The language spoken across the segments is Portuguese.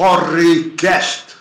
Porrecast.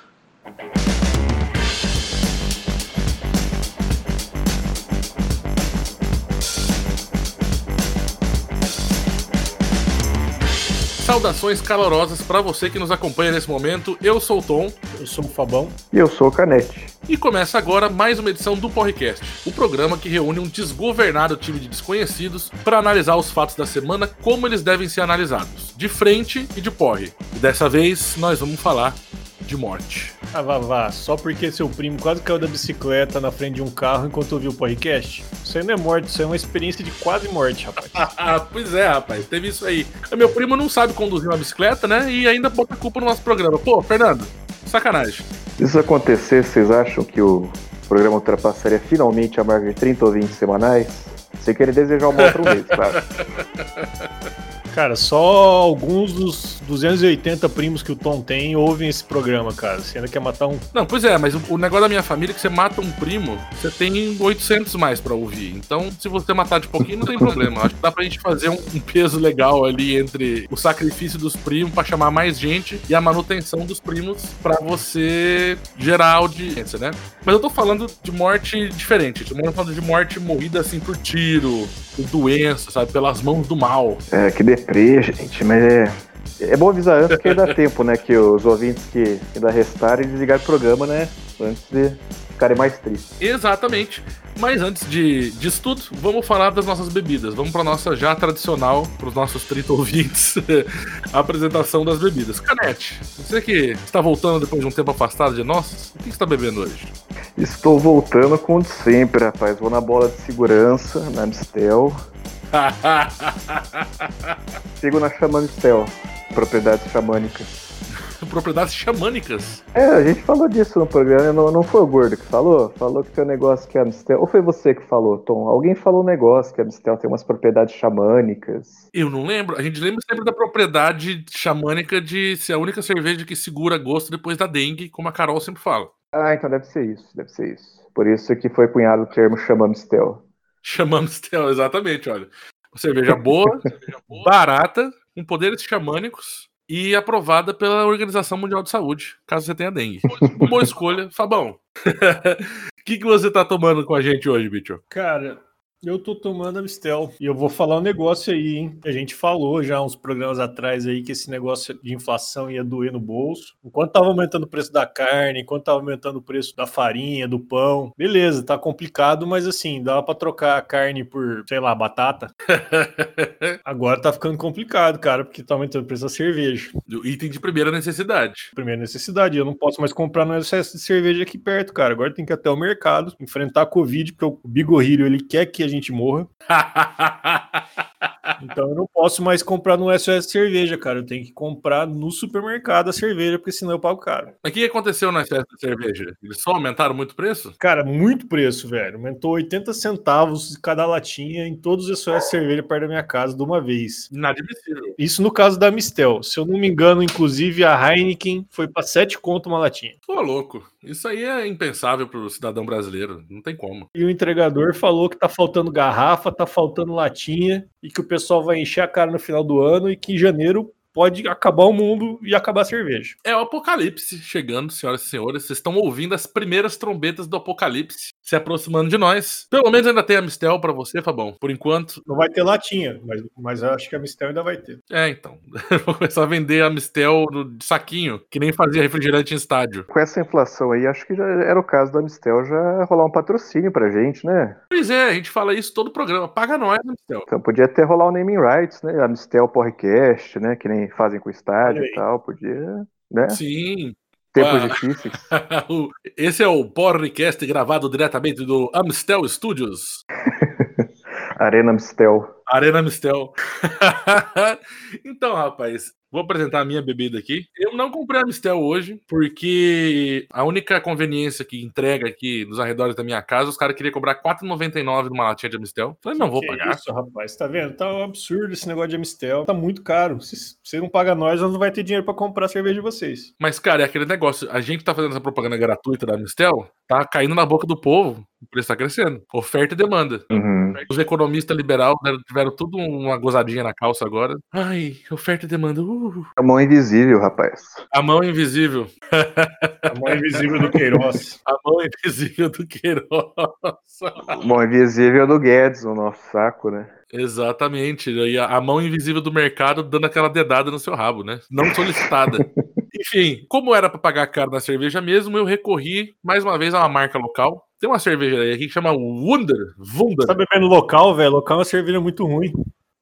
Saudações calorosas para você que nos acompanha nesse momento. Eu sou o Tom. Eu sou o Fabão. E eu sou o Canete. E começa agora mais uma edição do Porrecast, o programa que reúne um desgovernado time de desconhecidos para analisar os fatos da semana como eles devem ser analisados, de frente e de porre. E dessa vez nós vamos falar de morte. Ah, vá, vá. Só porque seu primo quase caiu da bicicleta na frente de um carro enquanto ouviu o podcast? Isso aí não é morte, isso é uma experiência de quase morte, rapaz. Ah, pois é, rapaz, teve isso aí. Meu primo não sabe conduzir uma bicicleta, né? E ainda bota a culpa no nosso programa. Pô, Fernando, sacanagem. Se isso acontecer, vocês acham que o programa ultrapassaria finalmente a marca de 30 ouvintes semanais? Sem querer desejar uma outra vez, claro. Cara, só alguns dos 280 primos que o Tom tem ouvem esse programa, cara. Você ainda quer matar um. Não, pois é, mas o, negócio da minha família é que você mata um primo, você tem 800 mais pra ouvir. Então, se você matar de pouquinho, não tem problema. Acho que dá pra gente fazer um, um peso legal ali entre o sacrifício dos primos pra chamar mais gente e a manutenção dos primos pra você gerar audiência, né? Mas eu tô falando de morte diferente. Eu tô falando de morte morrida assim por tiro, por doença, sabe? Pelas mãos do mal. É, que deprê, gente, mas é. É bom avisar antes que dá tempo, né? Que os ouvintes que ainda restarem desligar o programa, né? Antes de ficarem mais tristes. Exatamente. Mas antes de, disso tudo, vamos falar das nossas bebidas. Vamos para nossa já tradicional, para os nossos 30 ouvintes, a apresentação das bebidas. Canete, você que está voltando depois de um tempo afastado de nós, o que você está bebendo hoje? Estou voltando com o de sempre, rapaz. Vou na bola de segurança, na Mistel. Sigo na Xamamistel, propriedades xamânicas. Propriedades xamânicas? É, a gente falou disso no programa, não, não foi o Gordo que falou? Falou que tem um negócio que a Mistel. Ou foi você que falou, Tom? Alguém falou um negócio que a Mistel tem umas propriedades xamânicas. Eu não lembro. A gente lembra sempre da propriedade xamânica de ser a única cerveja que segura gosto depois da dengue, como a Carol sempre fala. Ah, então deve ser isso, deve ser isso. Por isso que foi cunhado o termo Xamamistel. Chamamistel, exatamente, olha. Cerveja boa, barata, com poderes xamânicos e aprovada pela Organização Mundial de Saúde, caso você tenha dengue. Boa escolha, Fabão. O que, que você tá tomando com a gente hoje, bicho? Cara, eu tô tomando a Mistel e eu vou falar um negócio aí, hein? A gente falou já uns programas atrás aí que esse negócio de inflação ia doer no bolso. Enquanto tava aumentando o preço da carne, enquanto tava aumentando o preço da farinha, do pão, beleza, tá complicado, mas assim, dava pra trocar a carne por, sei lá, batata. Agora tá ficando complicado, cara, porque tá aumentando o preço da cerveja. O item de primeira necessidade. Primeira necessidade, eu não posso mais comprar no excesso de cerveja aqui perto, cara. Agora tem que ir até o mercado, enfrentar a Covid, porque o Bigorrilho, ele quer que a gente morra. Então eu não posso mais comprar no SOS Cerveja, cara. Eu tenho que comprar no supermercado a cerveja, porque senão eu pago caro. Mas o que aconteceu na festa de cerveja? Eles só aumentaram muito o preço? Cara, muito preço, velho. Aumentou 80 centavos cada latinha em todos os SOS Cerveja perto da minha casa de uma vez. Inadmissível. Isso no caso da Mistel. Se eu não me engano, inclusive a Heineken foi pra 7 conto uma latinha. Pô, louco. Isso aí é impensável pro cidadão brasileiro. Não tem como. E o entregador falou que tá faltando garrafa, tá faltando latinha e que o pessoal vai encher a cara no final do ano e que em janeiro pode acabar o mundo e acabar a cerveja. É o apocalipse chegando, senhoras e senhores. Vocês estão ouvindo as primeiras trombetas do apocalipse se aproximando de nós. Pelo menos ainda tem a Mistel pra você, Fabão. Por enquanto. Não vai ter latinha, mas, mas eu acho que a Mistel ainda vai ter. É, então. Vou começar a vender a Mistel no saquinho, que nem fazia refrigerante em estádio. Com essa inflação aí, acho que já era o caso da Mistel já rolar um patrocínio pra gente, né? Pois é, a gente fala isso todo o programa. Paga nós, Mistel. Então podia até rolar o naming rights, né? A Mistel Podcast, né? Que nem fazem com o estádio e tal. Podia, né? Sim. Tempos Ah. difíceis. Esse é o podcast gravado diretamente do Amstel Studios. Arena Mistel. Arena Mistel. então, rapaz, vou apresentar a minha bebida aqui. Eu não comprei a Mistel hoje, porque a única conveniência que entrega aqui nos arredores da minha casa, os caras queriam cobrar R$4,99 numa latinha de Amistel. Falei, não vou Que pagar. Isso, rapaz, tá vendo? Tá um absurdo esse negócio de Amistel. Tá muito caro. Se você não paga nós, nós não vai ter dinheiro pra comprar a cerveja de vocês. Mas, cara, é aquele negócio. A gente tá fazendo essa propaganda gratuita da Mistel, tá caindo na boca do povo, o preço tá crescendo. Oferta e demanda. Uhum. Os economistas liberais tiveram tudo uma gozadinha na calça agora. Ai, oferta e demanda. Uh, A mão invisível, rapaz. a mão invisível. A mão invisível do Queiroz. A mão invisível do Queiroz. Mão invisível do Guedes, o nosso saco, né? Exatamente. E a, a mão invisível do mercado dando aquela dedada no seu rabo, né? Não solicitada. Enfim, como era para pagar caro na cerveja mesmo, eu recorri mais uma vez a uma marca local. Tem uma cervejaria aqui que chama Wunder. Wunder. Tá bebendo local, velho? Local é uma cerveja muito ruim.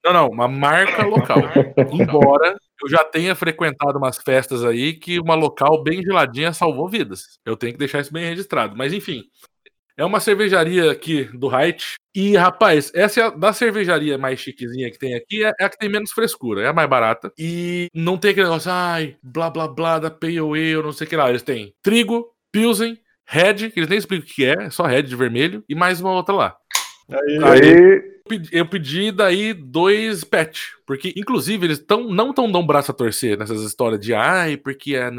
Não, não, uma marca local. Embora eu já tenha frequentado umas festas aí que uma local bem geladinha salvou vidas. Eu tenho que deixar isso bem registrado. Mas enfim, é uma cervejaria aqui do Height. E, rapaz, essa é a, da cervejaria mais chiquezinha que tem aqui, é, é a que tem menos frescura, é a mais barata. E não tem aquele negócio, ai, blá blá blá da Pale Ale, não sei o que lá. Eles têm trigo, Pilsen, Red, que eles nem explicam o que é, é só Red de vermelho, e mais uma outra lá. Aí, Aí- Aí, pedi- eu pedi daí dois pet. Porque, inclusive, eles tão, não tão dão braço a torcer nessas histórias de ai, porque é.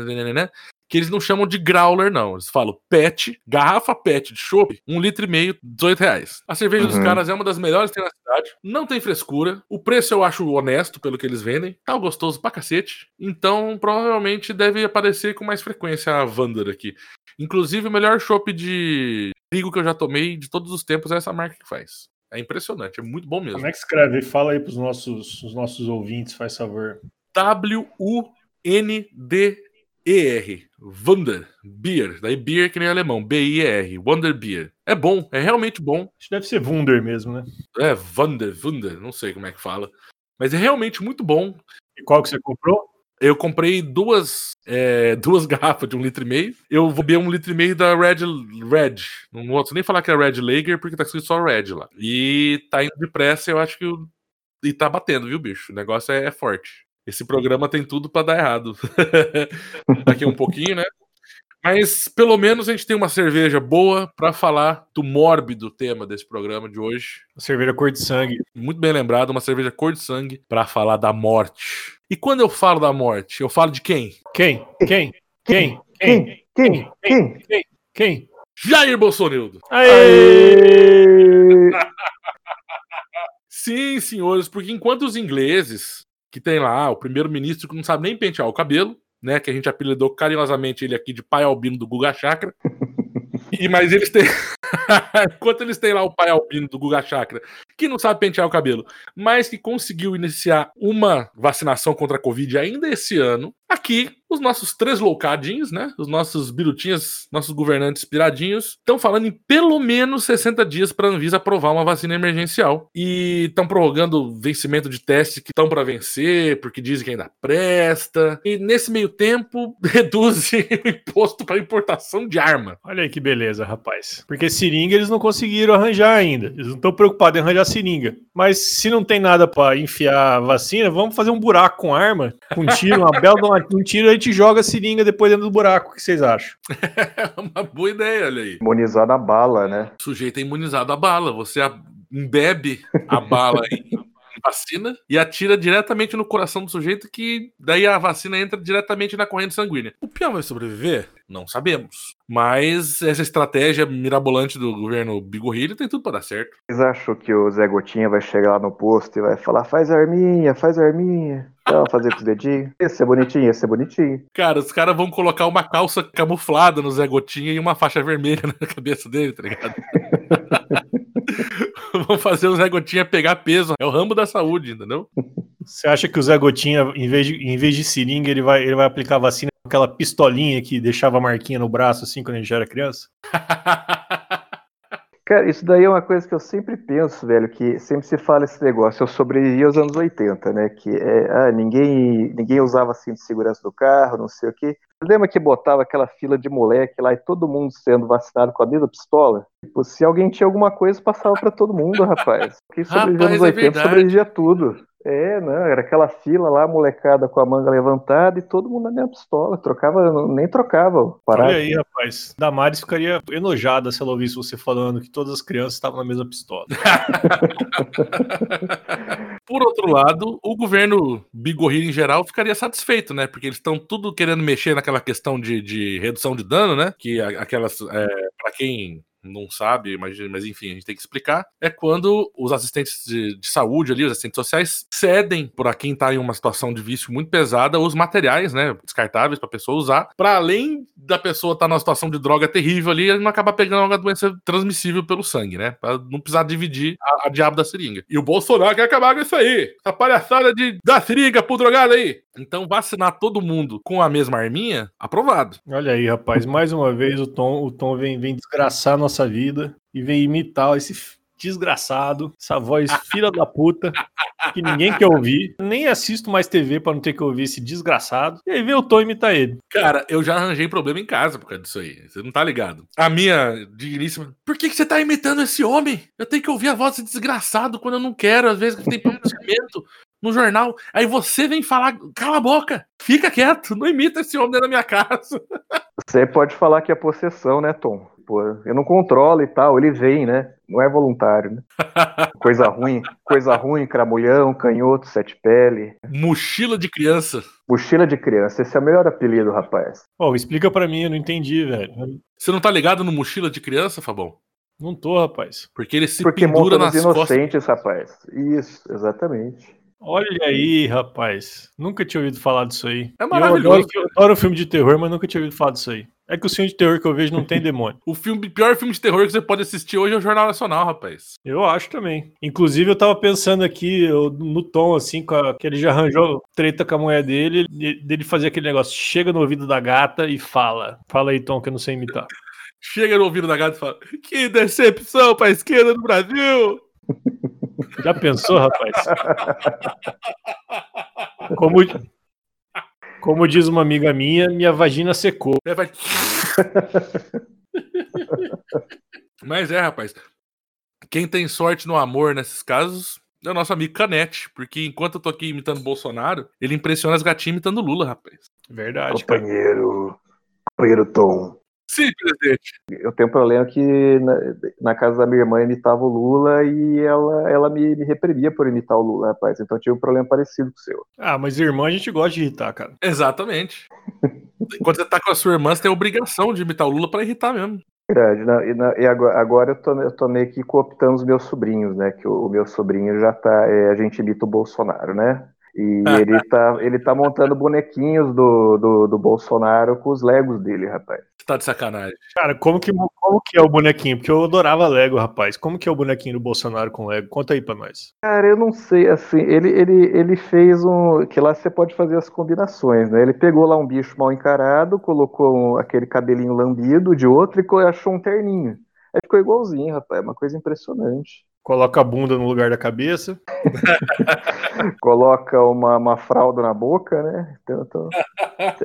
Que eles não chamam de growler, não. Eles falam pet, garrafa pet de chopp, um litro e meio, 18 reais. A cerveja dos Uhum. caras é uma das melhores que tem na cidade. Não tem frescura. O preço eu acho honesto pelo que eles vendem. Tá gostoso pra cacete. Então, provavelmente deve aparecer com mais frequência a Vander aqui. Inclusive, o melhor chopp de trigo que eu já tomei de todos os tempos é essa marca que faz. É impressionante, é muito bom mesmo. como é que escreve? Fala aí pros nossos, os nossos ouvintes, faz favor. W-U-N-D-E-R. Wunder Beer. Daí beer que nem alemão. B-I-E-R. Wonder Beer. É bom, é realmente bom. Acho que deve ser Wunder mesmo, né? É Wunder, Wunder, não sei como é que fala. Mas é realmente muito bom. E qual que você comprou? Eu comprei duas, é, duas garrafas de um litro e meio. Eu vou beber um litro e meio da Red. Red. Não posso nem falar que é Red Lager, porque tá escrito só Red lá. E tá indo depressa, eu acho que. o- E tá batendo, viu, bicho? O negócio é, é forte. Esse programa tem tudo pra dar errado. Daqui a um pouquinho, né? Mas pelo menos a gente tem uma cerveja boa pra falar do mórbido tema desse programa de hoje. A cerveja cor de sangue. Muito bem lembrado, uma cerveja cor de sangue pra falar da morte. E quando eu falo da morte, eu falo de quem? Quem? Quem? Quem? Quem? quem? Quem? Quem? Quem? Jair Bolsonaro. Aê! Sim, senhores, porque enquanto os ingleses, que tem lá o primeiro-ministro que não sabe nem pentear o cabelo, né, que a gente apelidou carinhosamente ele aqui de pai albino do Guga Chakra. E, mas eles têm. Enquanto eles têm lá o pai albino do Guga Chakra, que não sabe pentear o cabelo, mas que conseguiu iniciar uma vacinação contra a Covid ainda esse ano, aqui os nossos três loucadinhos, né? Os nossos birutinhas, nossos governantes piradinhos, estão falando em pelo menos 60 dias para a Anvisa aprovar uma vacina emergencial. E estão prorrogando o vencimento de testes que estão para vencer, porque dizem que ainda presta. E nesse meio tempo, reduzem o imposto para importação de arma. Olha aí que beleza, rapaz. Porque seringa eles não conseguiram arranjar ainda. Eles não estão preocupados em arranjar seringa. Mas se não tem nada pra enfiar a vacina, vamos fazer um buraco com arma, com tiro, uma bela um tiro, a gente joga a seringa depois dentro do buraco. O que vocês acham? É uma boa ideia, olha aí. Imunizar na bala, né? O sujeito é imunizado à bala. Você a- embebe a bala em vacina e atira diretamente no coração do sujeito, que daí a vacina entra diretamente na corrente sanguínea. O peão vai sobreviver? Não sabemos. Mas essa estratégia mirabolante do governo Bigorrilho tem tudo para dar certo. Vocês acham que o Zé Gotinha vai chegar lá no posto e vai falar: faz arminha, faz arminha? Então, fazer com os dedinhos? Esse é bonitinho, esse é bonitinho. Cara, os caras vão colocar uma calça camuflada no Zé Gotinha e uma faixa vermelha na cabeça dele, tá ligado? vão fazer o Zé Gotinha pegar peso. É o ramo da saúde, entendeu? Você acha que o Zé Gotinha, em vez de, em vez de seringa, ele vai, ele vai aplicar vacina aquela pistolinha que deixava a marquinha no braço assim quando a gente era criança? Cara, isso daí é uma coisa que eu sempre penso, velho, que sempre se fala esse negócio. Eu sobrevivi aos anos 80, né? Que é, ah, ninguém, ninguém usava cinto de segurança do carro, não sei o quê. Lembra que botava aquela fila de moleque lá e todo mundo sendo vacinado com a mesma pistola? Tipo, se alguém tinha alguma coisa, passava pra todo mundo, rapaz. Quem sobrevivia Rapaz, nos é 80 verdade. sobrevivia a tudo. É, não, era aquela fila lá, molecada com a manga levantada e todo mundo na mesma pistola. Trocava, nem trocava. Parado. Olha aí, rapaz. Damares ficaria enojada se ela ouvisse você falando que todas as crianças estavam na mesma pistola. Por outro lado, o governo bigorrilho em geral ficaria satisfeito, né? Porque eles estão tudo querendo mexer naquela questão de, de redução de dano, né? Que aquelas, é, para quem não sabe, mas, mas enfim, a gente tem que explicar, é quando os assistentes de, de saúde ali, os assistentes sociais, cedem para quem está em uma situação de vício muito pesada os materiais, né, descartáveis para a pessoa usar, para além da pessoa estar tá numa situação de droga terrível ali, não acabar pegando uma doença transmissível pelo sangue, né, para não precisar dividir a, a, diabo da seringa. E o Bolsonaro quer acabar com isso aí, essa palhaçada de dar seringa pro drogado aí. Então, vacinar todo mundo com a mesma arminha, aprovado. Olha aí, rapaz, mais uma vez o Tom, o Tom vem, vem desgraçar vida e vem imitar esse desgraçado, essa voz filha da puta, que ninguém quer ouvir. Nem assisto mais TV para não ter que ouvir esse desgraçado. E aí vem o Tom imitar ele. Cara, eu já arranjei problema em casa por causa disso aí. Você não tá ligado. A minha digníssima. Por que, que você tá imitando esse homem? Eu tenho que ouvir a voz desse desgraçado quando eu não quero. Às vezes tem pronunciamento no jornal. Aí você vem falar, cala a boca, fica quieto, não imita esse homem dentro da minha casa. Você pode falar que é possessão, né, Tom? Pô, eu não controlo e tal, ele vem, né? Não é voluntário, né? Coisa ruim, coisa ruim, cramulhão, canhoto, sete pele. Mochila de criança. Mochila de criança, esse é o melhor apelido, rapaz. Pô, explica para mim, eu não entendi, velho. Você não tá ligado no mochila de criança, Fabão? Não tô, rapaz. Porque ele se Porque pendura nas inocentes, costas. rapaz. Isso, exatamente. Olha aí, rapaz. Nunca tinha ouvido falar disso aí. É maravilhoso. Eu adoro, eu adoro filme de terror, mas nunca tinha ouvido falar disso aí. É que o filme de terror que eu vejo não tem demônio. o filme, pior filme de terror que você pode assistir hoje é o Jornal Nacional, rapaz. Eu acho também. Inclusive, eu tava pensando aqui eu, no tom, assim, a, que ele já arranjou treta com a mulher dele, dele fazer aquele negócio. Chega no ouvido da gata e fala. Fala aí, Tom, que eu não sei imitar. Chega no ouvido da gata e fala: Que decepção pra esquerda do Brasil! Já pensou, rapaz? Como, como diz uma amiga minha, minha vagina secou. É, vai... Mas é, rapaz. Quem tem sorte no amor nesses casos é o nosso amigo Canete, porque enquanto eu tô aqui imitando Bolsonaro, ele impressiona as gatinhas imitando Lula, rapaz. Verdade. Companheiro, cara. companheiro Tom. Sim, presidente. Eu tenho um problema que na, na, casa da minha irmã imitava o Lula e ela, ela me, me reprimia por imitar o Lula, rapaz. Então eu tive um problema parecido com o seu. Ah, mas irmã a gente gosta de irritar, cara. Exatamente. Quando você tá com a sua irmã, você tem a obrigação de imitar o Lula para irritar mesmo. Verdade, na, e, na, e, agora, agora eu, tô, eu tô meio que cooptando os meus sobrinhos, né? Que o, o meu sobrinho já tá. É, a gente imita o Bolsonaro, né? E ele tá, ele tá montando bonequinhos do, do, do, Bolsonaro com os Legos dele, rapaz. Tá de sacanagem. Cara, como que, como que é o bonequinho? Porque eu adorava Lego, rapaz. Como que é o bonequinho do Bolsonaro com Lego? Conta aí pra nós. Cara, eu não sei, assim, ele, ele, ele fez um. Que lá você pode fazer as combinações, né? Ele pegou lá um bicho mal encarado, colocou um, aquele cabelinho lambido de outro e achou um terninho. Aí ficou igualzinho, rapaz. É uma coisa impressionante. Coloca a bunda no lugar da cabeça. Coloca uma, uma fralda na boca, né? Então, então...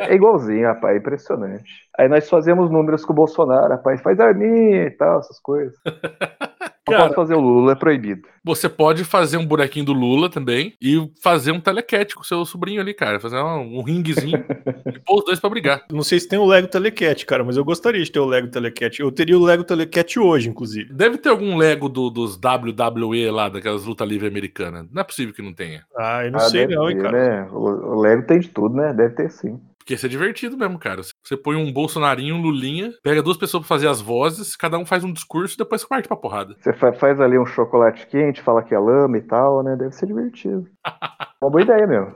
É igualzinho, rapaz, é impressionante. Aí nós fazemos números com o Bolsonaro, rapaz, faz arminha e tal, essas coisas. Não Cara, pode fazer o Lula, é proibido. Você pode fazer um bonequinho do Lula também e fazer um telecat com o seu sobrinho ali, cara. Fazer um, um ringuezinho e pôr os dois pra brigar. Não sei se tem o Lego Telecat, cara, mas eu gostaria de ter o Lego Telecat. Eu teria o Lego Telecat hoje, inclusive. Deve ter algum Lego do, dos WWE lá, daquelas luta livre americanas. Não é possível que não tenha. Ah, eu não ah, sei não, hein, cara. Né? O, o Lego tem de tudo, né? Deve ter sim. Porque isso é divertido mesmo, cara. Você põe um Bolsonarinho, um Lulinha, pega duas pessoas pra fazer as vozes, cada um faz um discurso e depois parte pra porrada. Você faz ali um chocolate quente, fala que é lama e tal, né? Deve ser divertido. Uma boa ideia mesmo.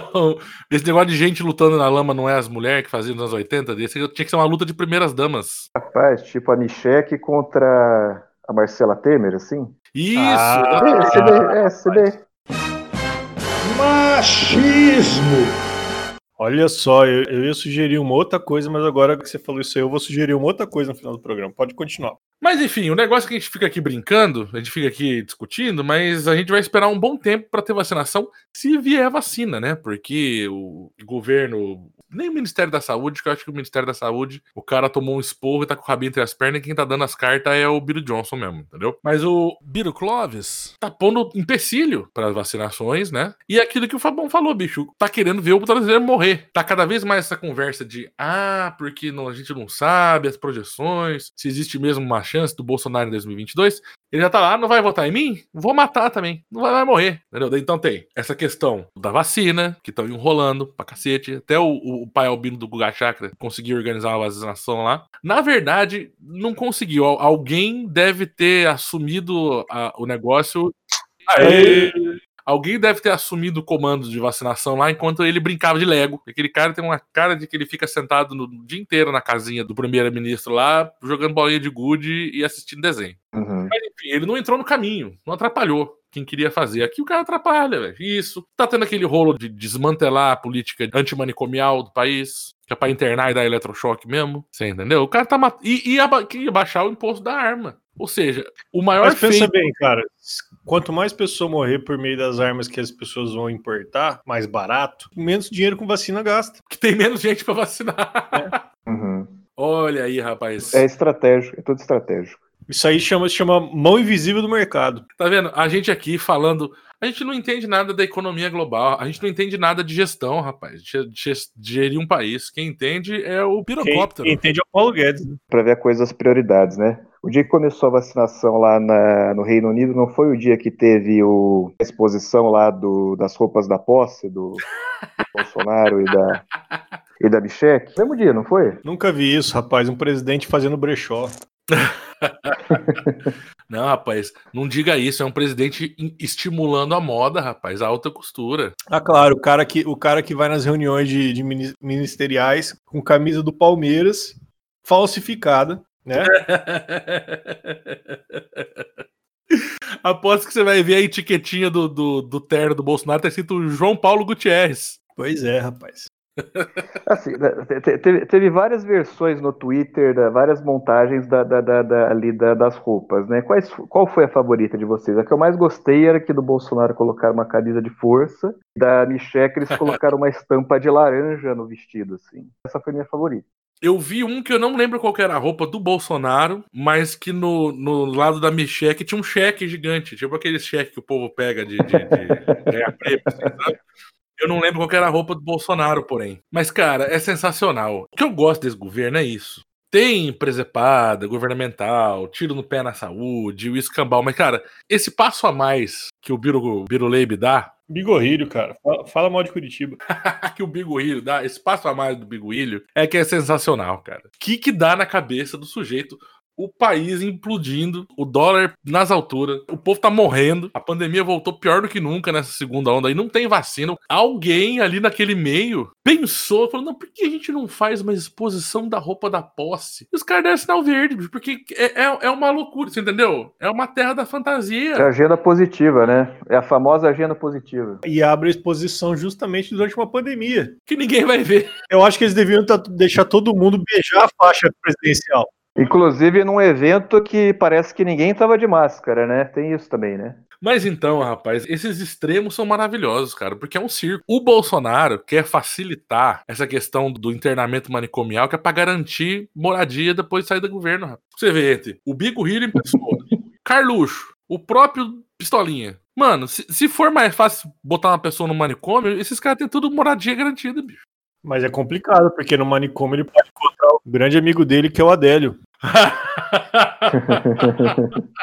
Esse negócio de gente lutando na lama não é as mulheres que faziam nos anos 80? Esse tinha que ser uma luta de primeiras damas. Rapaz, tipo a Michelle contra a Marcela Temer, assim? Isso! Ah, é, CD, é, CD. Machismo! Olha só, eu, eu, ia sugerir uma outra coisa, mas agora que você falou isso aí, eu vou sugerir uma outra coisa no final do programa. Pode continuar. Mas enfim, o negócio é que a gente fica aqui brincando, a gente fica aqui discutindo, mas a gente vai esperar um bom tempo para ter vacinação, se vier vacina, né? Porque o governo nem o Ministério da Saúde, que eu acho que o Ministério da Saúde, o cara tomou um esporro e tá com o rabinho entre as pernas, e quem tá dando as cartas é o Biro Johnson mesmo, entendeu? Mas o Biro Clóvis tá pondo empecilho para as vacinações, né? E é aquilo que o Fabão falou, bicho, tá querendo ver o brasileiro morrer. Tá cada vez mais essa conversa de, ah, porque não, a gente não sabe as projeções, se existe mesmo machismo chance do Bolsonaro em 2022, ele já tá lá, não vai votar em mim? Vou matar também. Não vai, vai morrer. Entendeu? Então tem essa questão da vacina, que estão enrolando pra cacete. Até o, o pai albino do Guga Chakra conseguiu organizar uma vacinação lá. Na verdade, não conseguiu. Alguém deve ter assumido a, o negócio. Aê! Alguém deve ter assumido o comando de vacinação lá enquanto ele brincava de Lego. Aquele cara tem uma cara de que ele fica sentado no dia inteiro na casinha do primeiro-ministro lá, jogando bolinha de gude e assistindo desenho. Uhum. Mas enfim, ele não entrou no caminho, não atrapalhou quem queria fazer. Aqui o cara atrapalha, velho. Isso. Tá tendo aquele rolo de desmantelar a política antimanicomial do país. Que é pra internar e dar eletrochoque mesmo. Você entendeu? O cara tá matando. E ia, ia baixar o imposto da arma. Ou seja, o maior Mas pensa feito... bem, cara. Quanto mais pessoa morrer por meio das armas que as pessoas vão importar, mais barato, menos dinheiro com vacina gasta. Que tem menos gente para vacinar. É. Uhum. Olha aí, rapaz. É estratégico, é tudo estratégico. Isso aí chama, chama mão invisível do mercado. Tá vendo? A gente aqui falando. A gente não entende nada da economia global. A gente não entende nada de gestão, rapaz. De, de, de gerir um país. Quem entende é o pirocóptero. Quem, entende é o Paulo Guedes. Né? Pra ver coisas prioridades, né? O dia que começou a vacinação lá na, no Reino Unido não foi o dia que teve o, a exposição lá do, das roupas da posse do, do Bolsonaro e da, e da Bichek? Mesmo dia, não foi? Nunca vi isso, rapaz. Um presidente fazendo brechó. não, rapaz, não diga isso. É um presidente estimulando a moda, rapaz, a alta costura. Ah, claro, o cara que, o cara que vai nas reuniões de, de ministeriais com camisa do Palmeiras falsificada né? Aposto que você vai ver a etiquetinha do, do, do terno do Bolsonaro, tá escrito João Paulo Gutierrez. Pois é, rapaz. Assim, né, teve, teve, várias versões no Twitter, várias montagens da, da, da, ali das roupas, né? Quais, qual foi a favorita de vocês? A que eu mais gostei era que do Bolsonaro colocaram uma camisa de força, da Michelle eles colocaram uma estampa de laranja no vestido, assim. Essa foi minha favorita. Eu vi um que eu não lembro qual era a roupa do Bolsonaro, mas que no, no lado da Michelle tinha um cheque gigante, tipo aquele cheque que o povo pega de, de, de assim, sabe? Eu não lembro qual era a roupa do Bolsonaro, porém. Mas, cara, é sensacional. O que eu gosto desse governo é isso. Tem presepada, governamental, tiro no pé na saúde, o escambau. Mas, cara, esse passo a mais que o Biro, Biro Leib dá, Bigorrilho, cara. Fala, fala, mal de Curitiba. que o Bigorrilho dá, esse passo a mais do Bigorrilho é que é sensacional, cara. O que que dá na cabeça do sujeito o país implodindo, o dólar nas alturas, o povo tá morrendo, a pandemia voltou pior do que nunca nessa segunda onda aí, não tem vacina. Alguém ali naquele meio pensou, falou: não, por que a gente não faz uma exposição da roupa da posse? E os caras deram sinal verde, porque é, é, é, uma loucura, você entendeu? É uma terra da fantasia. É agenda positiva, né? É a famosa agenda positiva. E abre a exposição justamente durante uma pandemia. Que ninguém vai ver. Eu acho que eles deviam deixar todo mundo beijar a faixa presidencial. Inclusive num evento que parece que ninguém estava de máscara, né? Tem isso também, né? Mas então, rapaz, esses extremos são maravilhosos, cara, porque é um circo. O Bolsonaro quer facilitar essa questão do internamento manicomial, que é pra garantir moradia depois de sair do governo, rapaz. Você vê, entre o Bico Rio em pessoa, Carluxo, o próprio Pistolinha. Mano, se, se for mais fácil botar uma pessoa no manicômio, esses caras têm tudo moradia garantida, bicho. Mas é complicado, porque no manicômio ele pode encontrar grande amigo dele, que é o Adélio.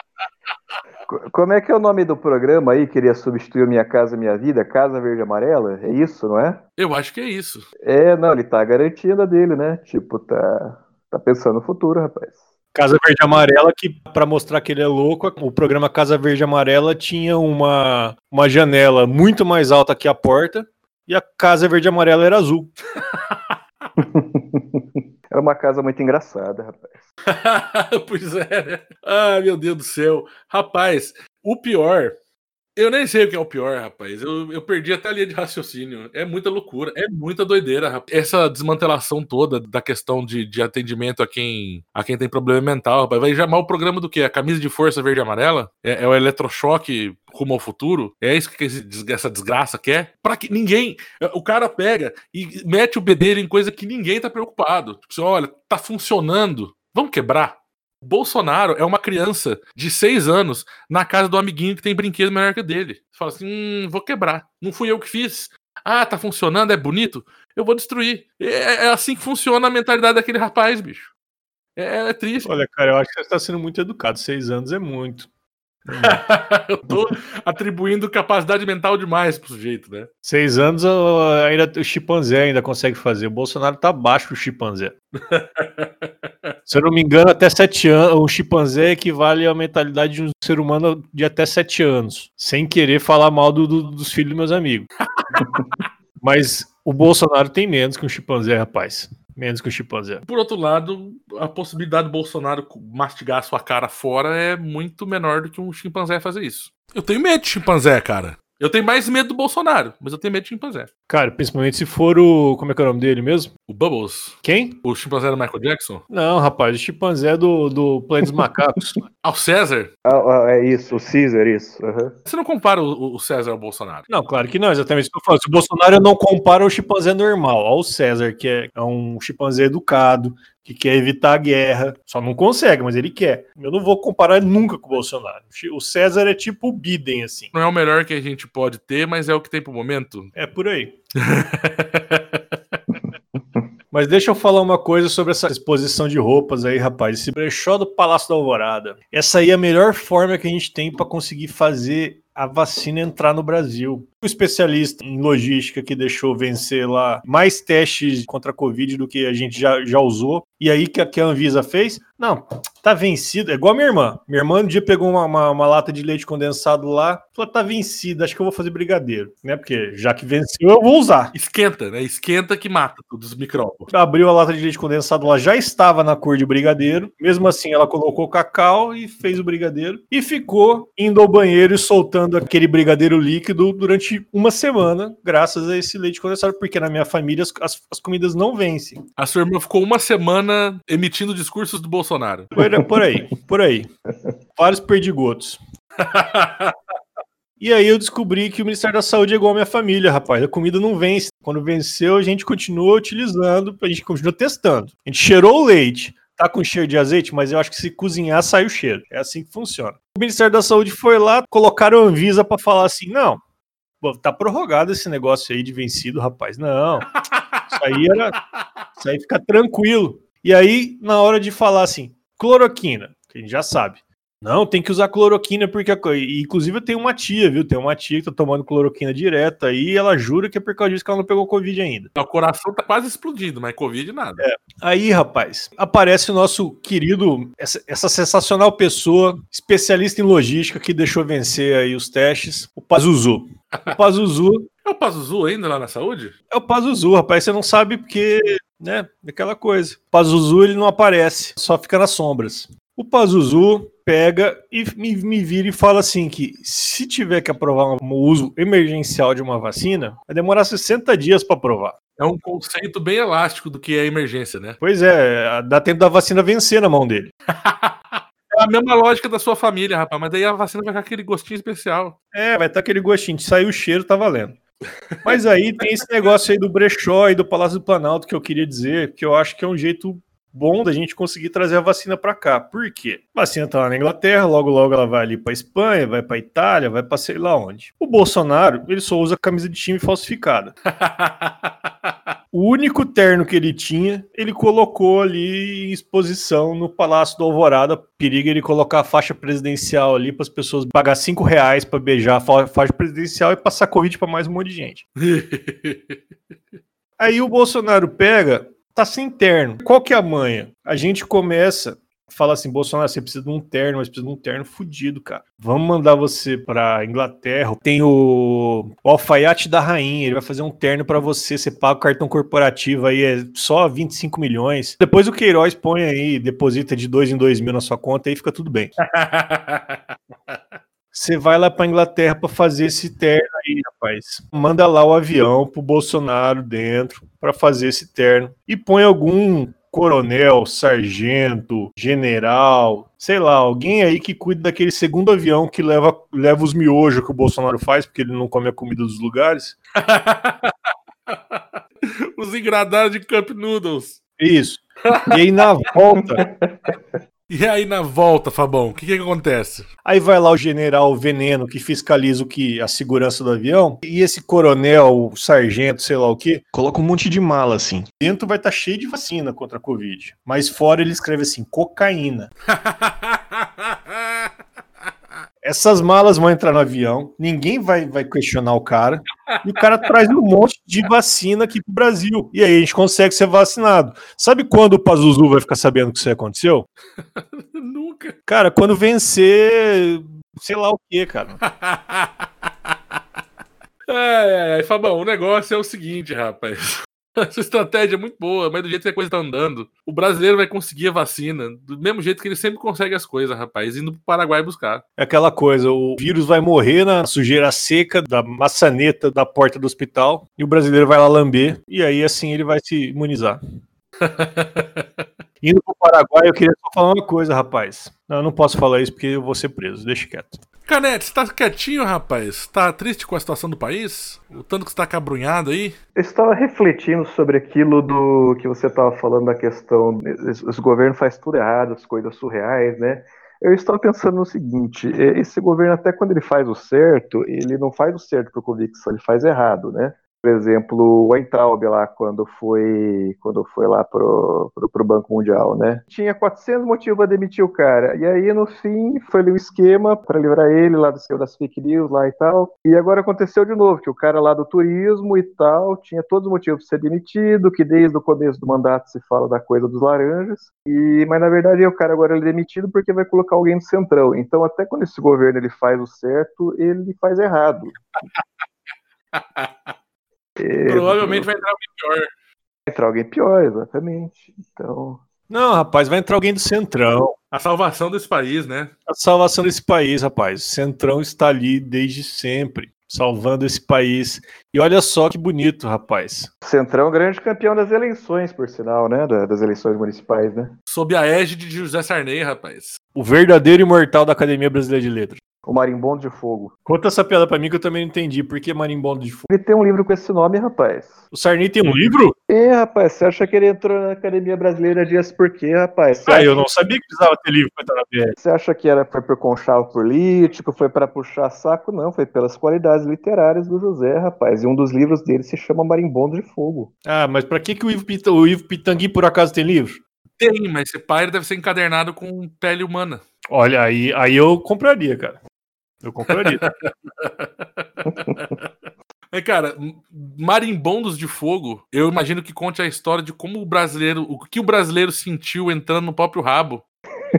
Como é que é o nome do programa aí? Queria substituir Minha Casa Minha Vida, Casa Verde Amarela? É isso, não é? Eu acho que é isso. É, não, ele tá garantindo a dele, né? Tipo, tá, tá pensando no futuro, rapaz. Casa Verde Amarela, que para mostrar que ele é louco, o programa Casa Verde Amarela tinha uma, uma janela muito mais alta que a porta e a Casa Verde Amarela era azul. Era uma casa muito engraçada, rapaz. pois é, né? Ah, meu Deus do céu. Rapaz, o pior eu nem sei o que é o pior, rapaz. Eu, eu perdi até a linha de raciocínio. É muita loucura, é muita doideira, rapaz. Essa desmantelação toda da questão de, de atendimento a quem, a quem tem problema mental, rapaz. Vai chamar o programa do quê? A camisa de força verde e amarela? É, é o eletrochoque rumo ao futuro? É isso que essa desgraça quer? Pra que ninguém. O cara pega e mete o bedelho em coisa que ninguém tá preocupado. Tipo assim, olha, tá funcionando. Vamos quebrar? Bolsonaro é uma criança de seis anos na casa do amiguinho que tem brinquedo melhor que dele. Você fala assim: hum, vou quebrar. Não fui eu que fiz. Ah, tá funcionando, é bonito? Eu vou destruir. É, é assim que funciona a mentalidade daquele rapaz, bicho. É, é triste. Olha, cara, eu acho que você está sendo muito educado. Seis anos é muito. Eu tô atribuindo capacidade mental demais pro sujeito, né? Seis anos ainda o chimpanzé ainda consegue fazer. O Bolsonaro tá abaixo do chimpanzé. Se eu não me engano, até sete anos, o chimpanzé equivale à mentalidade de um ser humano de até sete anos. Sem querer falar mal do, do, dos filhos dos meus amigos. Mas o Bolsonaro tem menos que um chimpanzé, rapaz. Menos que o chimpanzé. Por outro lado, a possibilidade do Bolsonaro mastigar a sua cara fora é muito menor do que um chimpanzé fazer isso. Eu tenho medo de chimpanzé, cara. Eu tenho mais medo do Bolsonaro, mas eu tenho medo de chimpanzé. Cara, principalmente se for o. Como é que é o nome dele mesmo? O Bubbles. Quem? O chimpanzé do Michael Jackson? Não, rapaz, o chimpanzé do, do Planeta dos Macacos. ah, o César? Ah, é isso, o César, isso. Uhum. Você não compara o, o, César ao Bolsonaro? Não, claro que não, exatamente isso que eu falo. Se o Bolsonaro não compara o chimpanzé normal ao César, que é, é um chimpanzé educado, que quer evitar a guerra, só não consegue, mas ele quer. Eu não vou comparar nunca com o Bolsonaro. O César é tipo o Biden, assim. Não é o melhor que a gente pode ter, mas é o que tem pro momento. É por aí. Mas deixa eu falar uma coisa sobre essa exposição de roupas aí, rapaz. Esse brechó do Palácio da Alvorada. Essa aí é a melhor forma que a gente tem para conseguir fazer a vacina entrar no Brasil. O especialista em logística que deixou vencer lá mais testes contra a Covid do que a gente já, já usou. E aí que a, que a Anvisa fez? Não, tá vencido. É igual a minha irmã. Minha irmã um dia pegou uma, uma, uma lata de leite condensado lá, falou: tá vencida, acho que eu vou fazer brigadeiro. Né? Porque já que venceu, eu vou usar. Esquenta, né? Esquenta que mata todos os micróbios. Abriu a lata de leite condensado lá, já estava na cor de brigadeiro. Mesmo assim, ela colocou cacau e fez o brigadeiro. E ficou indo ao banheiro e soltando aquele brigadeiro líquido durante uma semana, graças a esse leite condensado, porque na minha família as, as, as comidas não vencem. A sua irmã ficou uma semana emitindo discursos do Bolsonaro. Por, por aí, por aí. Vários perdigotos. E aí eu descobri que o Ministério da Saúde é igual a minha família, rapaz. A comida não vence. Quando venceu, a gente continua utilizando, a gente continua testando. A gente cheirou o leite, tá com cheiro de azeite, mas eu acho que se cozinhar sai o cheiro. É assim que funciona. O Ministério da Saúde foi lá, colocaram a Anvisa para falar assim: "Não, tá prorrogado esse negócio aí de vencido, rapaz. Não. Isso aí era Isso aí fica tranquilo. E aí, na hora de falar assim, cloroquina, que a gente já sabe. Não, tem que usar cloroquina porque. Inclusive, eu tenho uma tia, viu? Tem uma tia que tá tomando cloroquina direto aí e ela jura que é por causa disso que ela não pegou Covid ainda. O coração tá quase explodindo, mas Covid nada. É. Aí, rapaz, aparece o nosso querido, essa, essa, sensacional pessoa, especialista em logística que deixou vencer aí os testes, o Pazuzu. O Pazuzu. é o Pazuzu ainda lá na saúde? É o Pazuzu, rapaz. Você não sabe porque, né? Aquela coisa. O Pazuzu ele não aparece, só fica nas sombras. O Pazuzu pega e me, me vira e fala assim que se tiver que aprovar um uso emergencial de uma vacina, vai demorar 60 dias para aprovar. É um conceito bem elástico do que é emergência, né? Pois é, dá tempo da vacina vencer na mão dele. A mesma lógica da sua família, rapaz, mas daí a vacina vai ficar aquele gostinho especial. É, vai estar aquele gostinho, de sair o cheiro, tá valendo. Mas aí tem esse negócio aí do brechó e do Palácio do Planalto que eu queria dizer, que eu acho que é um jeito bom da gente conseguir trazer a vacina para cá. Por quê? A vacina tá lá na Inglaterra, logo logo ela vai ali para Espanha, vai para Itália, vai para sei lá onde. O Bolsonaro, ele só usa camisa de time falsificada. O único terno que ele tinha, ele colocou ali em exposição no Palácio do Alvorada. Periga ele colocar a faixa presidencial ali para as pessoas pagar cinco reais para beijar a faixa presidencial e passar Covid para mais um monte de gente. Aí o Bolsonaro pega, tá sem terno. Qual que é a manha? A gente começa fala assim, Bolsonaro, você precisa de um terno, mas precisa de um terno fudido, cara. Vamos mandar você pra Inglaterra. Tem o, o alfaiate da rainha, ele vai fazer um terno para você, você paga o cartão corporativo aí, é só 25 milhões. Depois o Queiroz põe aí, deposita de dois em dois mil na sua conta e fica tudo bem. Você vai lá para Inglaterra para fazer esse terno aí, rapaz. Manda lá o avião pro Bolsonaro dentro para fazer esse terno e põe algum coronel, sargento, general, sei lá, alguém aí que cuida daquele segundo avião que leva, leva os miojos que o Bolsonaro faz, porque ele não come a comida dos lugares. os engradados de Cup Noodles. Isso. E aí na volta, E aí na volta, Fabão, o que, que acontece? Aí vai lá o general Veneno, que fiscaliza o que a segurança do avião, e esse coronel, o sargento, sei lá o que, coloca um monte de mala assim. Dentro vai estar cheio de vacina contra a Covid, mas fora ele escreve assim, cocaína. Essas malas vão entrar no avião, ninguém vai, vai questionar o cara, e o cara traz um monte de vacina aqui pro Brasil. E aí a gente consegue ser vacinado. Sabe quando o Pazuzu vai ficar sabendo que isso aconteceu? Nunca. Cara, quando vencer, sei lá o que, cara. Ai, ai, ai, Fabão, o negócio é o seguinte, rapaz. Essa estratégia é muito boa, mas do jeito que a coisa tá andando, o brasileiro vai conseguir a vacina do mesmo jeito que ele sempre consegue as coisas, rapaz, indo pro Paraguai buscar. É aquela coisa, o vírus vai morrer na sujeira seca da maçaneta da porta do hospital e o brasileiro vai lá lamber e aí assim ele vai se imunizar. Indo pro Paraguai, eu queria só falar uma coisa, rapaz. Não, eu não posso falar isso porque eu vou ser preso, deixa quieto. Canete, você tá quietinho, rapaz? Tá triste com a situação do país? O tanto que você tá cabrunhado aí? Eu estava refletindo sobre aquilo do que você estava falando da questão, esse governo faz tudo errado, as coisas surreais, né? Eu estava pensando no seguinte, esse governo até quando ele faz o certo, ele não faz o certo por convicção, ele faz errado, né? Por exemplo, o Weintraub lá, quando foi, quando foi lá pro, pro, pro, Banco Mundial, né? Tinha 400 motivos para demitir o cara. E aí, no fim, foi ali um esquema para livrar ele lá do seu das fake news lá e tal. E agora aconteceu de novo, que o cara lá do turismo e tal tinha todos os motivos para ser demitido, que desde o começo do mandato se fala da coisa dos laranjas. E, mas na verdade, o cara agora ele é demitido porque vai colocar alguém no centrão. Então, até quando esse governo ele faz o certo, ele faz errado. Provavelmente vai entrar alguém pior. Vai entrar alguém pior, exatamente. Então. Não, rapaz, vai entrar alguém do Centrão. A salvação desse país, né? A salvação desse país, rapaz. O Centrão está ali desde sempre, salvando esse país. E olha só que bonito, rapaz. Centrão é grande campeão das eleições, por sinal, né? Das eleições municipais, né? Sob a égide de José Sarney, rapaz. O verdadeiro imortal da Academia Brasileira de Letras. O Marimbondo de Fogo. Conta essa piada pra mim que eu também não entendi. Por que Marimbondo de Fogo? Ele tem um livro com esse nome, rapaz. O Sarney tem um livro? É, rapaz. Você acha que ele entrou na Academia Brasileira dias por quê, rapaz? Você ah, acha... eu não sabia que precisava ter livro pra entrar na BR. Você acha que era, foi por conchavo político, foi para puxar saco? Não, foi pelas qualidades literárias do José, rapaz. E um dos livros dele se chama Marimbondo de Fogo. Ah, mas pra que, que o Ivo, Pita... o Ivo Pitangui por acaso tem livro? Tem, mas esse pai deve ser encadernado com pele humana. Olha, aí, aí eu compraria, cara. Eu compraria. É, cara, Marimbondos de Fogo, eu imagino que conte a história de como o brasileiro, o que o brasileiro sentiu entrando no próprio rabo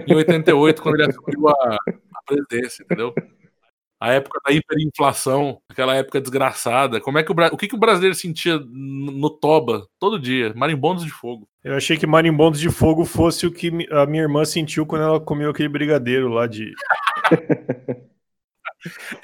em 88, quando ele assumiu a, a presidência, entendeu? A época da hiperinflação, aquela época desgraçada. Como é que o, o que, que o brasileiro sentia no Toba todo dia? Marimbondos de fogo. Eu achei que marimbondos de fogo fosse o que a minha irmã sentiu quando ela comeu aquele brigadeiro lá de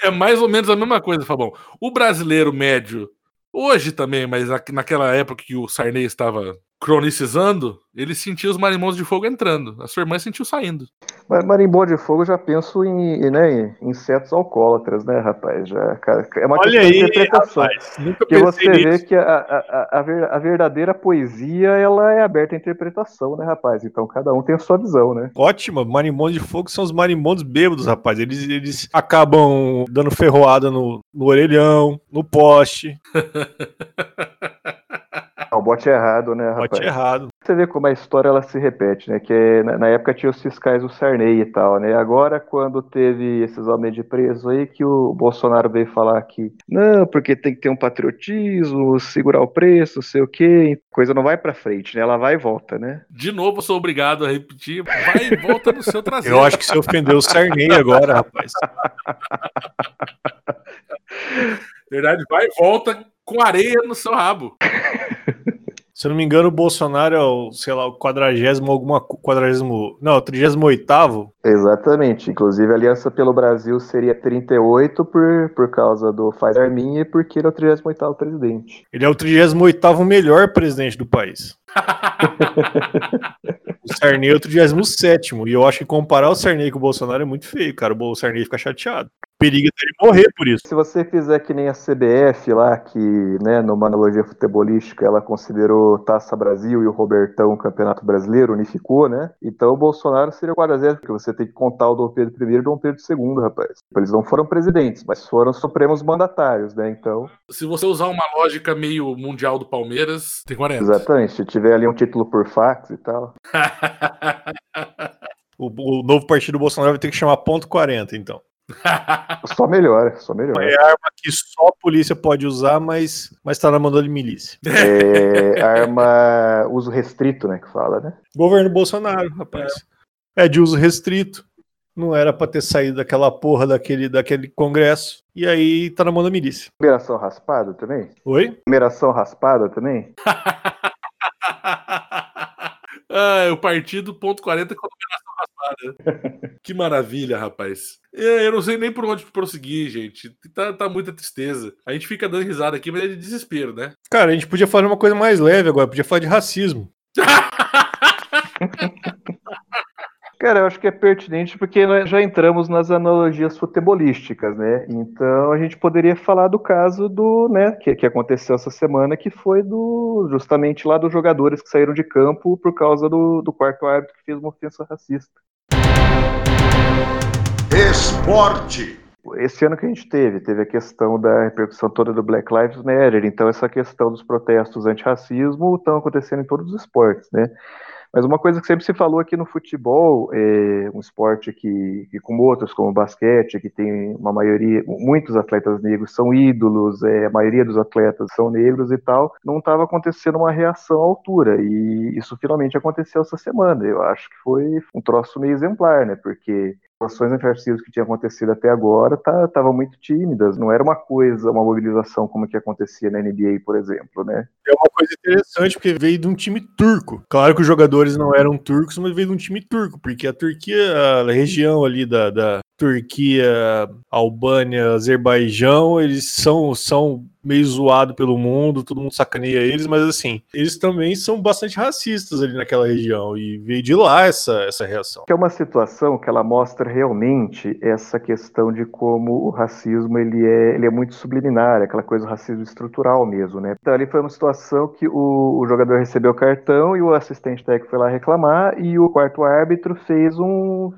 É mais ou menos a mesma coisa, Fabão. O brasileiro médio, hoje também, mas naquela época que o Sarney estava cronicizando, ele sentiu os marimbondos de fogo entrando. A sua irmã sentiu saindo. Mas marimbondo de fogo eu já penso em, né, em insetos alcoólatras, né, rapaz? Já, cara, é uma Olha aí, interpretação. Rapaz, porque você nisso. vê que a, a, a, a, verdadeira poesia ela é aberta à interpretação, né, rapaz? Então cada um tem a sua visão, né? Ótimo, marimbondos de fogo são os marimbondos bêbados, rapaz. Eles, eles acabam dando ferroada no, no orelhão, no poste. o bote errado, né, rapaz? Bote errado. Você vê como a história ela se repete, né? Que na, época tinha os fiscais do Sarney e tal, né? Agora, quando teve esses homens de preso aí, que o Bolsonaro veio falar que não, porque tem que ter um patriotismo, segurar o preço, sei o quê. Coisa não vai pra frente, né? Ela vai e volta, né? De novo, eu sou obrigado a repetir. Vai e volta no seu traseiro. Eu acho que você ofendeu o Sarney agora, rapaz. Verdade, vai e volta com areia no seu rabo. Se eu não me engano, o Bolsonaro é o, sei lá, o quadragésimo alguma. Quadragésimo. Não, o 38 Exatamente. Inclusive, a Aliança pelo Brasil seria 38 por, por causa do Faz Arminha e porque ele é o 38 presidente. Ele é o 38 melhor presidente do país. o Sarney é o 37 e eu acho que comparar o Sarney com o Bolsonaro é muito feio, cara. O Sarney fica chateado periga dele morrer por isso. Se você fizer que nem a CBF lá, que, né, numa analogia futebolística, ela considerou Taça Brasil e o Robertão Campeonato Brasileiro, unificou, né? Então o Bolsonaro seria o guarda-zero, porque você tem que contar o Dom Pedro I e o Dom Pedro II, rapaz. Eles não foram presidentes, mas foram supremos mandatários, né? Então. Se você usar uma lógica meio mundial do Palmeiras, tem 40. Exatamente. Se tiver ali um título por fax e tal. o, o novo partido Bolsonaro vai ter que chamar ponto 40, então. só melhora, só melhora. É arma que só a polícia pode usar, mas, mas tá na mão de milícia. É arma uso restrito, né, que fala, né? Governo Bolsonaro, rapaz. É, é de uso restrito. Não era para ter saído daquela porra daquele, daquele congresso. E aí tá na mão da milícia. Numeração raspada também? Oi? Numeração raspada também? Ah, o partido ponto 40 com numeração raspada. que maravilha, rapaz. É, eu não sei nem por onde prosseguir, gente. Tá, tá muita tristeza. A gente fica dando risada aqui, mas é de desespero, né? Cara, a gente podia falar uma coisa mais leve agora, podia falar de racismo. Cara, eu acho que é pertinente porque nós já entramos nas analogias futebolísticas, né? Então a gente poderia falar do caso do, né, que, que aconteceu essa semana, que foi do justamente lá dos jogadores que saíram de campo por causa do, do quarto árbitro que fez uma ofensa racista. Esporte. Esse ano que a gente teve, teve a questão da repercussão toda do Black Lives Matter, então essa questão dos protestos antirracismo estão acontecendo em todos os esportes, né? Mas uma coisa que sempre se falou aqui no futebol, é um esporte que, que como outros, como o basquete, que tem uma maioria, muitos atletas negros são ídolos, é, a maioria dos atletas são negros e tal, não estava acontecendo uma reação à altura. E isso finalmente aconteceu essa semana. Eu acho que foi um troço meio exemplar, né? Porque ações antirracistas que tinham acontecido até agora estavam tá, muito tímidas, não era uma coisa, uma mobilização como que acontecia na NBA, por exemplo, né? É uma coisa interessante porque veio de um time turco. Claro que os jogadores não eram turcos, mas veio de um time turco, porque a Turquia, a região ali da, da Turquia, Albânia, Azerbaijão, eles são, são meio zoado pelo mundo, todo mundo sacaneia eles, mas assim, eles também são bastante racistas ali naquela região e veio de lá essa, essa reação. É uma situação que ela mostra realmente essa questão de como o racismo ele é, ele é muito subliminar, aquela coisa do racismo estrutural mesmo, né? Então ali foi uma situação que o, o jogador recebeu o cartão e o assistente técnico foi lá reclamar e o quarto árbitro fez um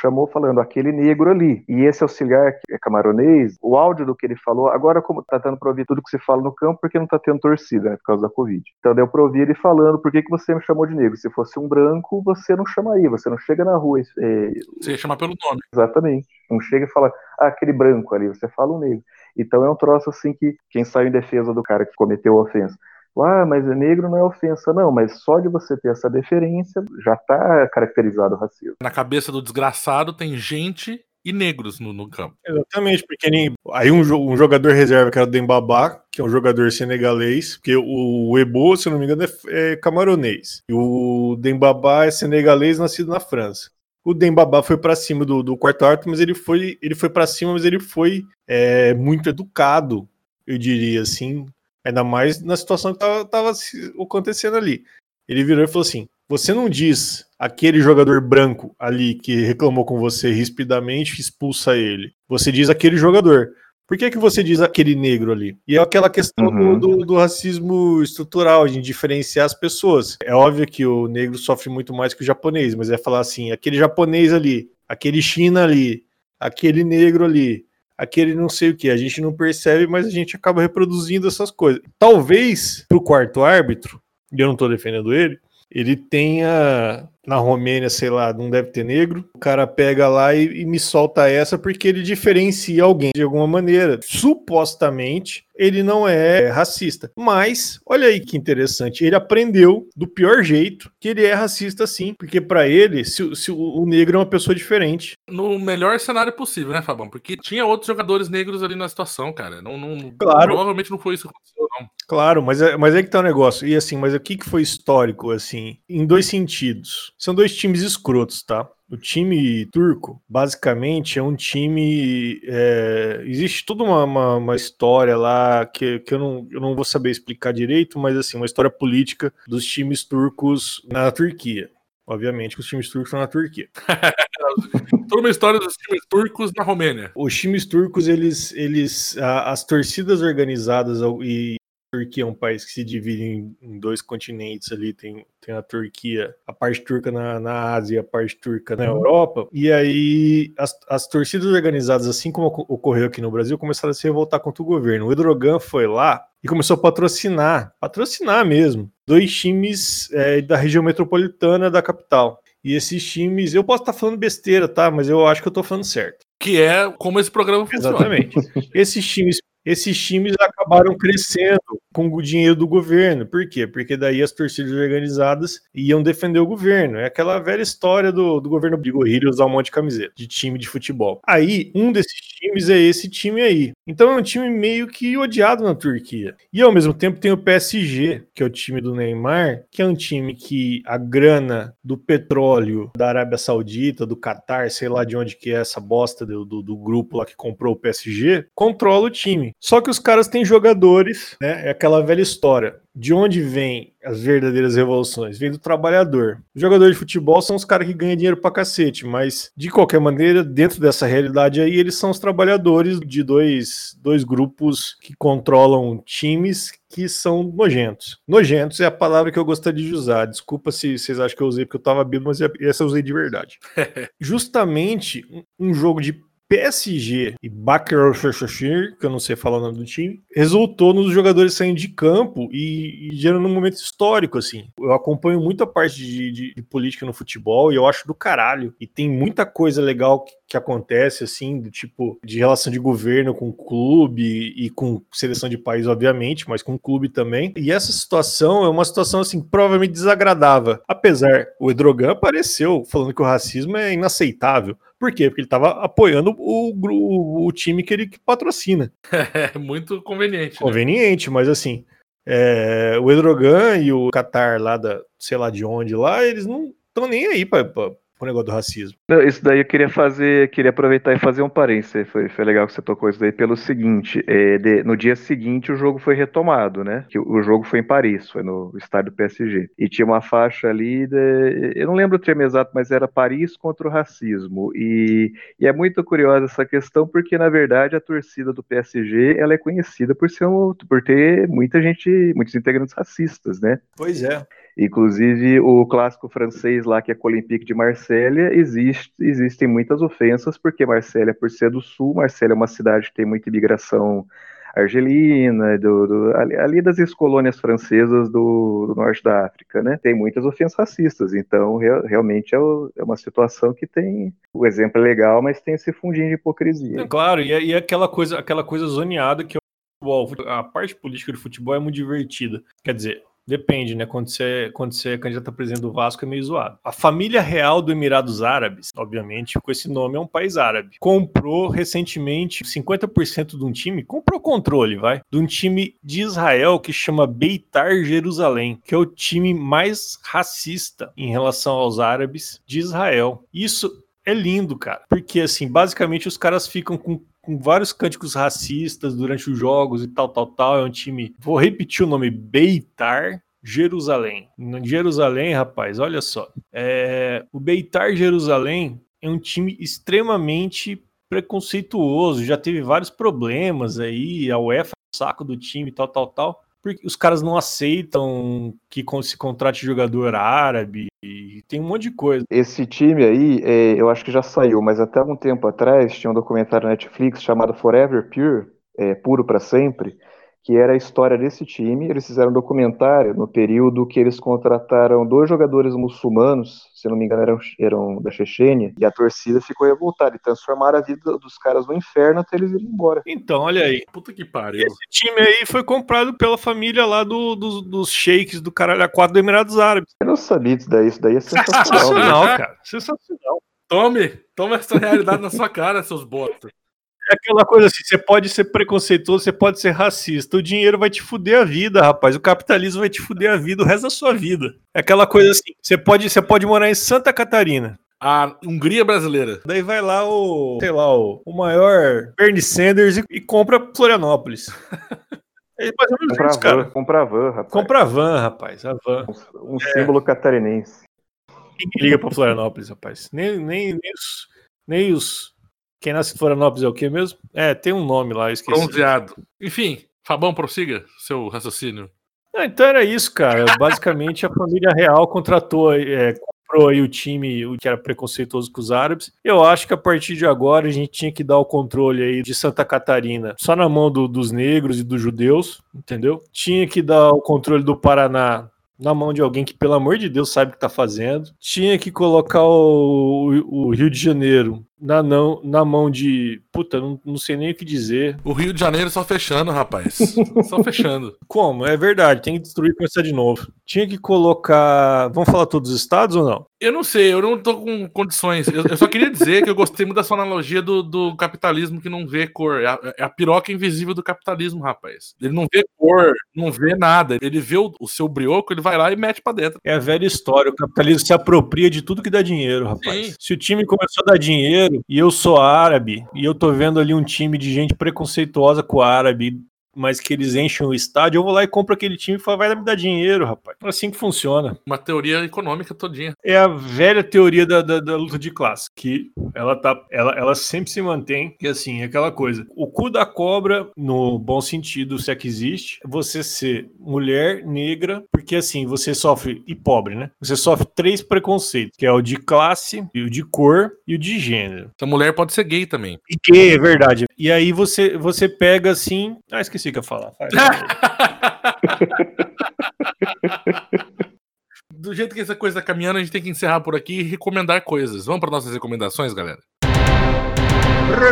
chamou falando aquele negro ali. E esse auxiliar que é camaronês, o áudio do que ele falou, agora como tá dando para ouvir tudo que se fala no campo porque não está tendo torcida, né, por causa da Covid. Então deu para ouvir ele falando por que, que você me chamou de negro. Se fosse um branco, você não chamaria, você não chega na rua. É... Você ia chamar pelo nome. Exatamente. Não chega e fala, ah, aquele branco ali, você fala um negro. Então é um troço assim que quem sai em defesa do cara que cometeu a ofensa. Ah, mas é negro não é ofensa, não, mas só de você ter essa deferência já está caracterizado o racismo. Na cabeça do desgraçado tem gente e negros no, no campo. Exatamente, porque nem, aí um, um, jogador reserva que era o Dembabá, que é um jogador senegalês, porque o, o Ebo, se não me engano, é, é camaronês. E o Dembabá é senegalês, nascido na França. O Dembabá foi para cima do, do quarto árbitro, mas ele foi, ele foi para cima, mas ele foi é, muito educado, eu diria assim, ainda mais na situação que tava, tava acontecendo ali. Ele virou e falou assim: você não diz aquele jogador branco ali que reclamou com você rispidamente expulsa ele. Você diz aquele jogador. Por que, que você diz aquele negro ali? E é aquela questão uhum. do, do, racismo estrutural, de diferenciar as pessoas. É óbvio que o negro sofre muito mais que o japonês, mas é falar assim: aquele japonês ali, aquele China ali, aquele negro ali, aquele não sei o que. A gente não percebe, mas a gente acaba reproduzindo essas coisas. Talvez para o quarto árbitro, e eu não estou defendendo ele, ele tenha na Romênia, sei lá, não deve ter negro. O cara pega lá e, e, me solta essa porque ele diferencia alguém de alguma maneira. Supostamente, ele não é racista. Mas, olha aí que interessante, ele aprendeu do pior jeito que ele é racista sim, porque para ele, se, se, o negro é uma pessoa diferente. No melhor cenário possível, né, Fabão? Porque tinha outros jogadores negros ali na situação, cara. Não, não, claro. Provavelmente não foi isso que aconteceu, não. Claro, mas é, mas é que tá o um negócio. E assim, mas o que, que foi histórico, assim, em dois sentidos. São dois times escrotos, tá? O time turco, basicamente, é um time. é, existe toda uma, uma, uma história lá que, que eu, não, eu não vou saber explicar direito, mas assim, uma história política dos times turcos na Turquia. Obviamente que os times turcos estão na Turquia. Toda uma história dos times turcos na Romênia. Os times turcos, eles. eles as torcidas organizadas e. a Turquia é um país que se divide em, em dois continentes ali, tem, tem a Turquia, a parte turca na, na Ásia e a parte turca na Europa. E aí as, as torcidas organizadas, assim como oco- ocorreu aqui no Brasil, começaram a se revoltar contra o governo. O Edrogan foi lá e começou a patrocinar, patrocinar mesmo, dois times é, da região metropolitana da capital. E esses times, eu posso estar falando besteira, tá? Mas eu acho que eu tô falando certo. Que é como esse programa funciona. Exatamente. esses times, esses times acabaram crescendo com o dinheiro do governo. Por quê? Porque daí as torcidas organizadas iam defender o governo. É aquela velha história do, do governo Bigorrilho usar um monte de camiseta de time de futebol. Aí, um desses times é esse time aí. Então é um time meio que odiado na Turquia. E ao mesmo tempo tem o PSG, que é o time do Neymar, que é um time que a grana do petróleo da Arábia Saudita, do Catar, sei lá de onde que é essa bosta do, do, do grupo lá que comprou o PSG, controla o time. Só que os caras têm jogadores, né? É aquela velha história. De onde vem as verdadeiras revoluções? Vem do trabalhador. Os jogadores de futebol são os caras que ganham dinheiro pra cacete, mas de qualquer maneira, dentro dessa realidade aí, eles são os trabalhadores de dois, dois grupos que controlam times que são nojentos. Nojentos é a palavra que eu gostaria de usar. Desculpa se vocês acham que eu usei porque eu tava bêbado, mas essa eu usei de verdade. Justamente um- um jogo de PSG e Bakker que eu não sei falar o nome do time, resultou nos jogadores saindo de campo e, e gerando um momento histórico, assim. Eu acompanho muita parte de, de- de política no futebol e eu acho do caralho. E tem muita coisa legal que, que acontece, assim, do tipo, de relação de governo com clube e com seleção de país, obviamente, mas com clube também. E essa situação é uma situação, assim, provavelmente desagradável. Apesar, o Edrogan apareceu falando que o racismo é inaceitável. Por quê? Porque ele estava apoiando o, gru- o time que ele que patrocina. É muito conveniente. né? Conveniente, mas assim, é, o Edrogan e o Qatar lá da, sei lá de onde lá, eles não estão nem aí para o negócio do racismo. Não, isso daí eu queria fazer, queria aproveitar e fazer um parênteses. Foi, foi legal que você tocou isso daí pelo seguinte: é, de- no dia seguinte o jogo foi retomado, né? Que o, o jogo foi em Paris, foi no estádio do PSG. E tinha uma faixa ali, de- eu não lembro o termo exato, mas era Paris contra o racismo. E, e é muito curiosa essa questão, porque na verdade a torcida do PSG ela é conhecida por ser um- por ter muita gente, muitos integrantes racistas, né? Pois é. Inclusive, o clássico francês lá, que é o Olympique de Marselha, existe, existem muitas ofensas, porque Marselha, por ser do sul, Marselha é uma cidade que tem muita imigração argelina, do, do- ali, ali das ex-colônias francesas do, do norte da África, né? Tem muitas ofensas racistas, então real- realmente é, o- é uma situação que tem. O exemplo é legal, mas tem esse fundinho de hipocrisia. É, claro, e, é- e é aquela coisa, aquela coisa zoneada que. A parte política do futebol é muito divertida. Quer dizer, depende, né? Quando você, quando você é candidato a presidente do Vasco é meio zoado. A família real do Emirados Árabes, obviamente, com esse nome é um país árabe, comprou recentemente 50% de um time, comprou controle, vai, de um time de Israel que chama Beitar Jerusalém, que é o time mais racista em relação aos árabes de Israel. Isso é lindo, cara. Porque, assim, basicamente os caras ficam com, com vários cânticos racistas durante os jogos e tal, tal, tal. É um time. Vou repetir o nome: Beitar. Jerusalém. Jerusalém, rapaz, olha só. É, o Beitar Jerusalém é um time extremamente preconceituoso, já teve vários problemas aí, a UEFA é saco do time, tal, tal, tal, porque os caras não aceitam que se contrate jogador árabe, tem um monte de coisa. Esse time aí, é, eu acho que já saiu, mas até algum tempo atrás tinha um documentário na Netflix chamado Forever Pure, é, Puro para Sempre, que era a história desse time. Eles fizeram um documentário no período que eles contrataram dois jogadores muçulmanos, se não me engano eram, eram da Chechênia, e a torcida ficou revoltada e transformaram a vida dos caras no inferno até eles irem embora. Então, olha aí. Puta que pariu. Esse time aí foi comprado pela família lá do, dos- dos sheiks do caralho a quatro do Emirados Árabes. Eu não sabia disso daí, isso daí é sensacional. né? Sensacional, cara. Sensacional. Tome, toma essa realidade na sua cara, seus botos. É aquela coisa assim, você pode ser preconceituoso, você pode ser racista. O dinheiro vai te fuder a vida, rapaz. O capitalismo vai te fuder a vida o resto da sua vida. É aquela coisa assim, você pode, você pode morar em Santa Catarina. A Hungria brasileira. Daí vai lá o, sei lá, o, o maior Bernie Sanders e, e compra Florianópolis. É mais ou menos Compra a isso, van, cara. compra a van, rapaz. Compra a van, rapaz. A van. Um, um símbolo catarinense. Ninguém liga pra Florianópolis, rapaz. Nem, nem, nem os. Nem os. Quem nasce em Florianópolis é o quê mesmo? É, tem um nome lá, esqueci. Bronzeado. Enfim, Fabão, prossiga seu raciocínio. Então era isso, cara. Basicamente a família real contratou, é, comprou aí o time o que era preconceituoso com os árabes. Eu acho que a partir de agora a gente tinha que dar o controle aí de Santa Catarina só na mão do- dos negros e dos judeus, entendeu? Tinha que dar o controle do Paraná na mão de alguém que, pelo amor de Deus, sabe o que tá fazendo. Tinha que colocar o, o- o Rio de Janeiro na, não, na mão de. Puta, não, não sei nem o que dizer. O Rio de Janeiro só fechando, rapaz. só fechando. Como? É verdade, tem que destruir e começar de novo. Tinha que colocar. Vamos falar todos os estados ou não? Eu não sei, eu não tô com condições. Eu, eu só queria dizer que eu gostei muito da sua analogia do, do capitalismo que não vê cor. É a, é a piroca invisível do capitalismo, rapaz. Ele não vê cor, não vê nada. Ele vê o, o seu brioco, ele vai lá e mete pra dentro. É a velha história. O capitalismo se apropria de tudo que dá dinheiro, rapaz. Sim. Se o time começou a dar dinheiro e eu sou árabe e eu tô vendo ali um time de gente preconceituosa com o árabe, mas que eles enchem o estádio, eu vou lá e compro aquele time e falo, vai me dar dinheiro, rapaz. É assim que funciona. Uma teoria econômica todinha. É a velha teoria da, da, da luta de classe, que ela tá, ela, ela sempre se mantém, que assim, é aquela coisa. O cu da cobra, no bom sentido, se é que existe, é você ser mulher negra, porque assim, você sofre, e pobre, né? Você sofre três preconceitos, que é o de classe, e o de cor e o de gênero. Essa mulher pode ser gay também. E gay, é verdade. E aí você, você pega assim. Ah, esqueci ia falar. Do jeito que essa coisa tá caminhando, a gente tem que encerrar por aqui e recomendar coisas. Vamos para nossas recomendações, galera?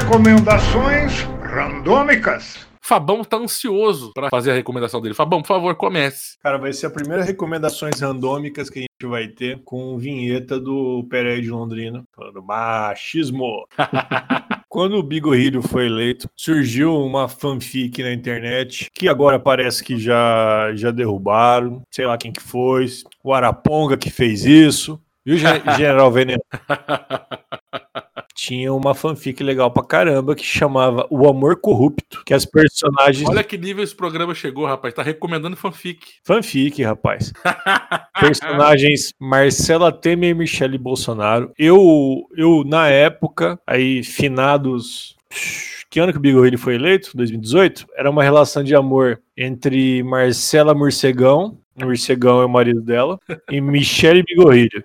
Recomendações randômicas. Fabão tá ansioso para fazer a recomendação dele. Fabão, por favor, comece. Cara, vai ser a primeira recomendações randômicas que a gente vai ter com vinheta do Pereira de Londrina, falando machismo. Quando o Bigorrilho foi eleito, surgiu uma fanfic na internet que agora parece que já, já derrubaram. Sei lá quem que foi. O Araponga que fez isso. E o Gen- General Veneno. Tinha uma fanfic legal pra caramba que chamava O Amor Corrupto, que as personagens. Olha que nível esse programa chegou, rapaz. Tá recomendando fanfic. Fanfic, rapaz. Personagens Marcela Temer e Michele Bolsonaro. Eu, eu na época, aí finados. Que ano que o Bigorrilho foi eleito? 2018? Era uma relação de amor entre Marcela Morcegão, Morcegão é o marido dela, e Michele Bigorrilho.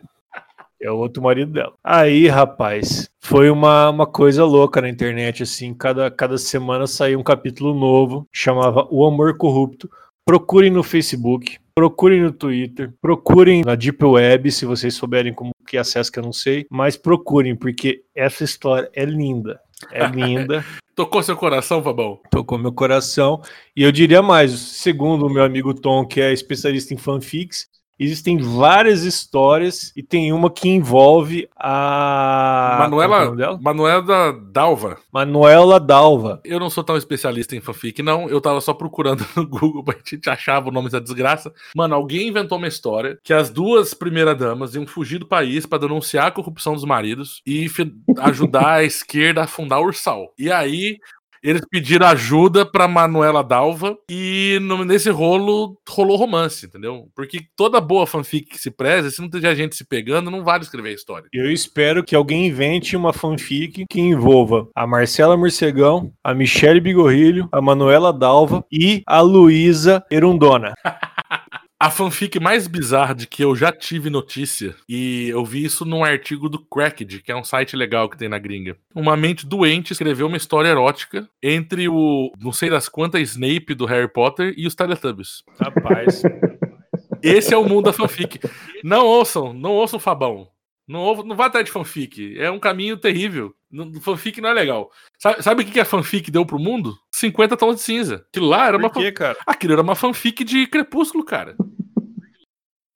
É o outro marido dela. Aí, rapaz, foi uma, uma coisa louca na internet, assim. Cada, cada semana saía um capítulo novo, chamava O Amor Corrupto. Procurem no Facebook, procurem no Twitter, procurem na Deep Web, se vocês souberem como que acessa, que eu não sei, mas procurem, porque essa história é linda. É linda, Tocou seu coração, Fabão? tocou meu coração. E eu diria mais, segundo o meu amigo Tom, que é especialista em fanfics, existem várias histórias e tem uma que envolve a qual é Manuela? Manuela Dalva. Manuela Dalva. Eu não sou tão especialista em fanfic, não. Eu tava só procurando no Google pra gente achava o nome da desgraça. Mano, alguém inventou uma história que as duas primeiras damas iam fugir do país pra denunciar a corrupção dos maridos e ajudar a esquerda a fundar o Ursal. E aí. Eles pediram ajuda pra Manuela Dalva e no- nesse rolo rolou romance, entendeu? Porque toda boa fanfic que se preza, se não tiver gente se pegando, não vale escrever a história. Eu espero que alguém invente uma fanfic que envolva a Marcela Morcegão, a Michele Bigorrilho, a Manuela Dalva e a Luísa Erundona. A fanfic mais bizarra de que eu já tive notícia, e eu vi isso num artigo do Cracked, que é um site legal que tem na gringa. Uma mente doente escreveu uma história erótica entre o não sei das quantas Snape do Harry Potter e os Teletubbies. Rapaz. Esse é o mundo da fanfic. Não ouçam, não ouçam o Fabão. Não, não vá atrás de fanfic. É um caminho terrível. Fanfic não é legal. Sabe, sabe o que que a fanfic deu pro mundo? 50 tons de cinza. Aquilo lá era uma Por quê, cara? Aquilo era uma fanfic de Crepúsculo, cara.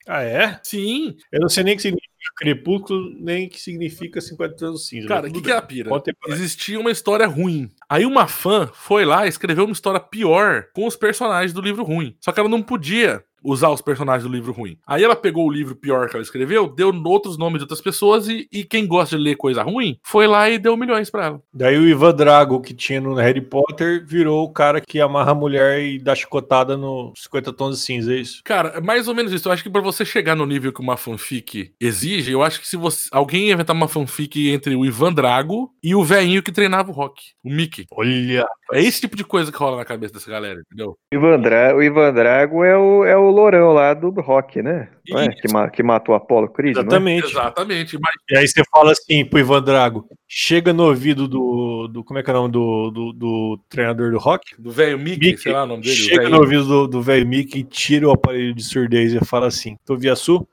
Ah, é? Sim. Eu não sei nem o que significa crepúsculo, nem o que significa 50 anos cinza. Cara, o que, que é a pira? Existia uma história ruim. Aí uma fã foi lá e escreveu uma história pior com os personagens do livro ruim. Só que ela não podia usar os personagens do livro ruim. Aí ela pegou o livro pior que ela escreveu, deu outros nomes de outras pessoas e, e quem gosta de ler coisa ruim foi lá e deu milhões pra ela. Daí o Ivan Drago, que tinha no Harry Potter, virou o cara que amarra a mulher e dá chicotada no 50 tons de cinza, é isso? Cara, é mais ou menos isso. Eu acho que pra você chegar no nível que uma fanfic exige, eu acho que se você alguém inventar uma fanfic entre o Ivan Drago e o velhinho que treinava o rock, o Mickey. Olha. É esse tipo de coisa que rola na cabeça dessa galera, entendeu? O Ivan, Dra- o Ivan Drago é o, é o lourão lá do rock, né? Não é? Que, ma- que matou o Apollo Creed, não é? Exatamente. Exatamente. Mas E aí você fala assim pro Ivan Drago, chega no ouvido do, do como é que é o nome do, do, do treinador do rock? do velho Mickey, Mickey, sei lá o nome dele. chega no ouvido do, do velho Mickey, tira o aparelho de surdez e fala assim, tu via Su?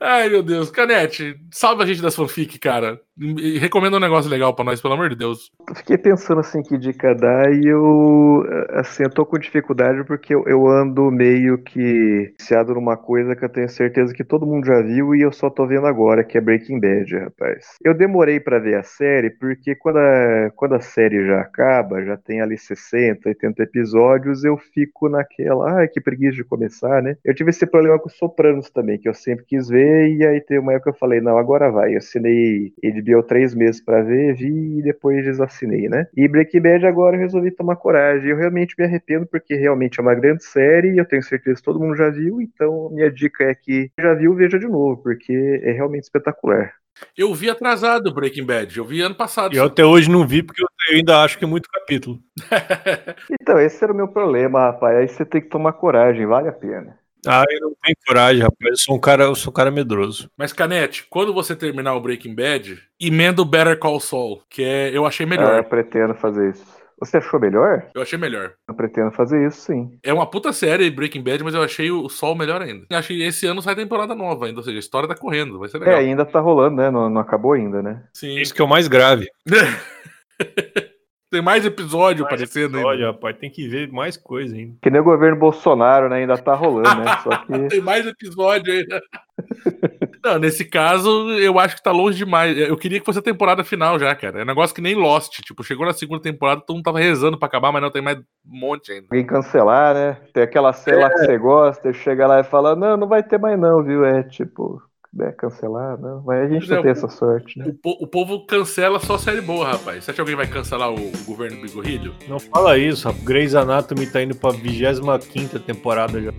Ai, meu Deus. Canete, salva a gente das fanfic, cara. Recomenda um negócio legal pra nós, pelo amor de Deus. Eu Fiquei pensando assim que dica dar e eu assim, eu tô com dificuldade porque eu, eu ando meio que viciado numa coisa que eu tenho certeza que todo mundo já viu e eu só tô vendo agora, que é Breaking Bad, rapaz. Eu demorei pra ver a série porque quando a, quando a série já acaba, já tem ali 60, 80 episódios, eu fico naquela, ai, que preguiça de começar, né? Eu tive esse problema com Sopranos também, que eu sempre quis ver e aí tem uma época que eu falei, não, agora vai. Eu assinei HBO três meses pra ver, vi e depois desassinei, né? E Breaking Bad agora eu resolvi tomar coragem. Eu realmente me arrependo porque realmente é uma grande série e eu tenho certeza que todo mundo já viu, então minha dica é que já viu, veja de novo, porque é realmente espetacular. Eu vi atrasado o Breaking Bad. Eu vi ano passado. Eu até hoje não vi porque eu eu ainda acho que é muito capítulo. Então, esse era o meu problema, rapaz. Aí você tem que tomar coragem, vale a pena. Ah, eu não tenho coragem, rapaz. Eu sou um cara, eu sou um cara medroso. Mas, Canete, quando você terminar o Breaking Bad, emenda o Better Call Saul, que é, eu achei Ah, melhor. eu pretendo fazer isso. Você achou melhor? Eu achei melhor. Eu pretendo fazer isso, sim. É uma puta série Breaking Bad, mas eu achei o Sol melhor ainda. Acho que esse ano sai temporada nova ainda, ou seja, a história tá correndo, vai ser É, legal. ainda tá rolando, né? Não, não acabou ainda, né? Sim. Isso que é o mais grave. Tem mais episódio Mais aparecendo episódio, ainda. rapaz, tem que ver mais coisa ainda. Que nem o governo Bolsonaro, né? Ainda tá rolando, né? Só que. Tem mais episódio ainda. Não, nesse caso, eu acho que tá longe demais. Eu queria que fosse a temporada final já, cara. É um negócio que nem Lost. Tipo, chegou na segunda temporada, todo mundo tava rezando pra acabar, mas não tem mais um monte ainda. Alguém cancelar, né? Tem aquela série lá que você gosta, chega lá e fala, não, não vai ter mais não, viu? É tipo, é cancelar, não. Mas a gente não Não, tem essa sorte, né? O, o povo cancela só série boa, rapaz. Você acha que alguém vai cancelar o, o governo Bigorrilho? Não fala isso, rapaz. Grey's Anatomy tá indo pra 25 temporada já.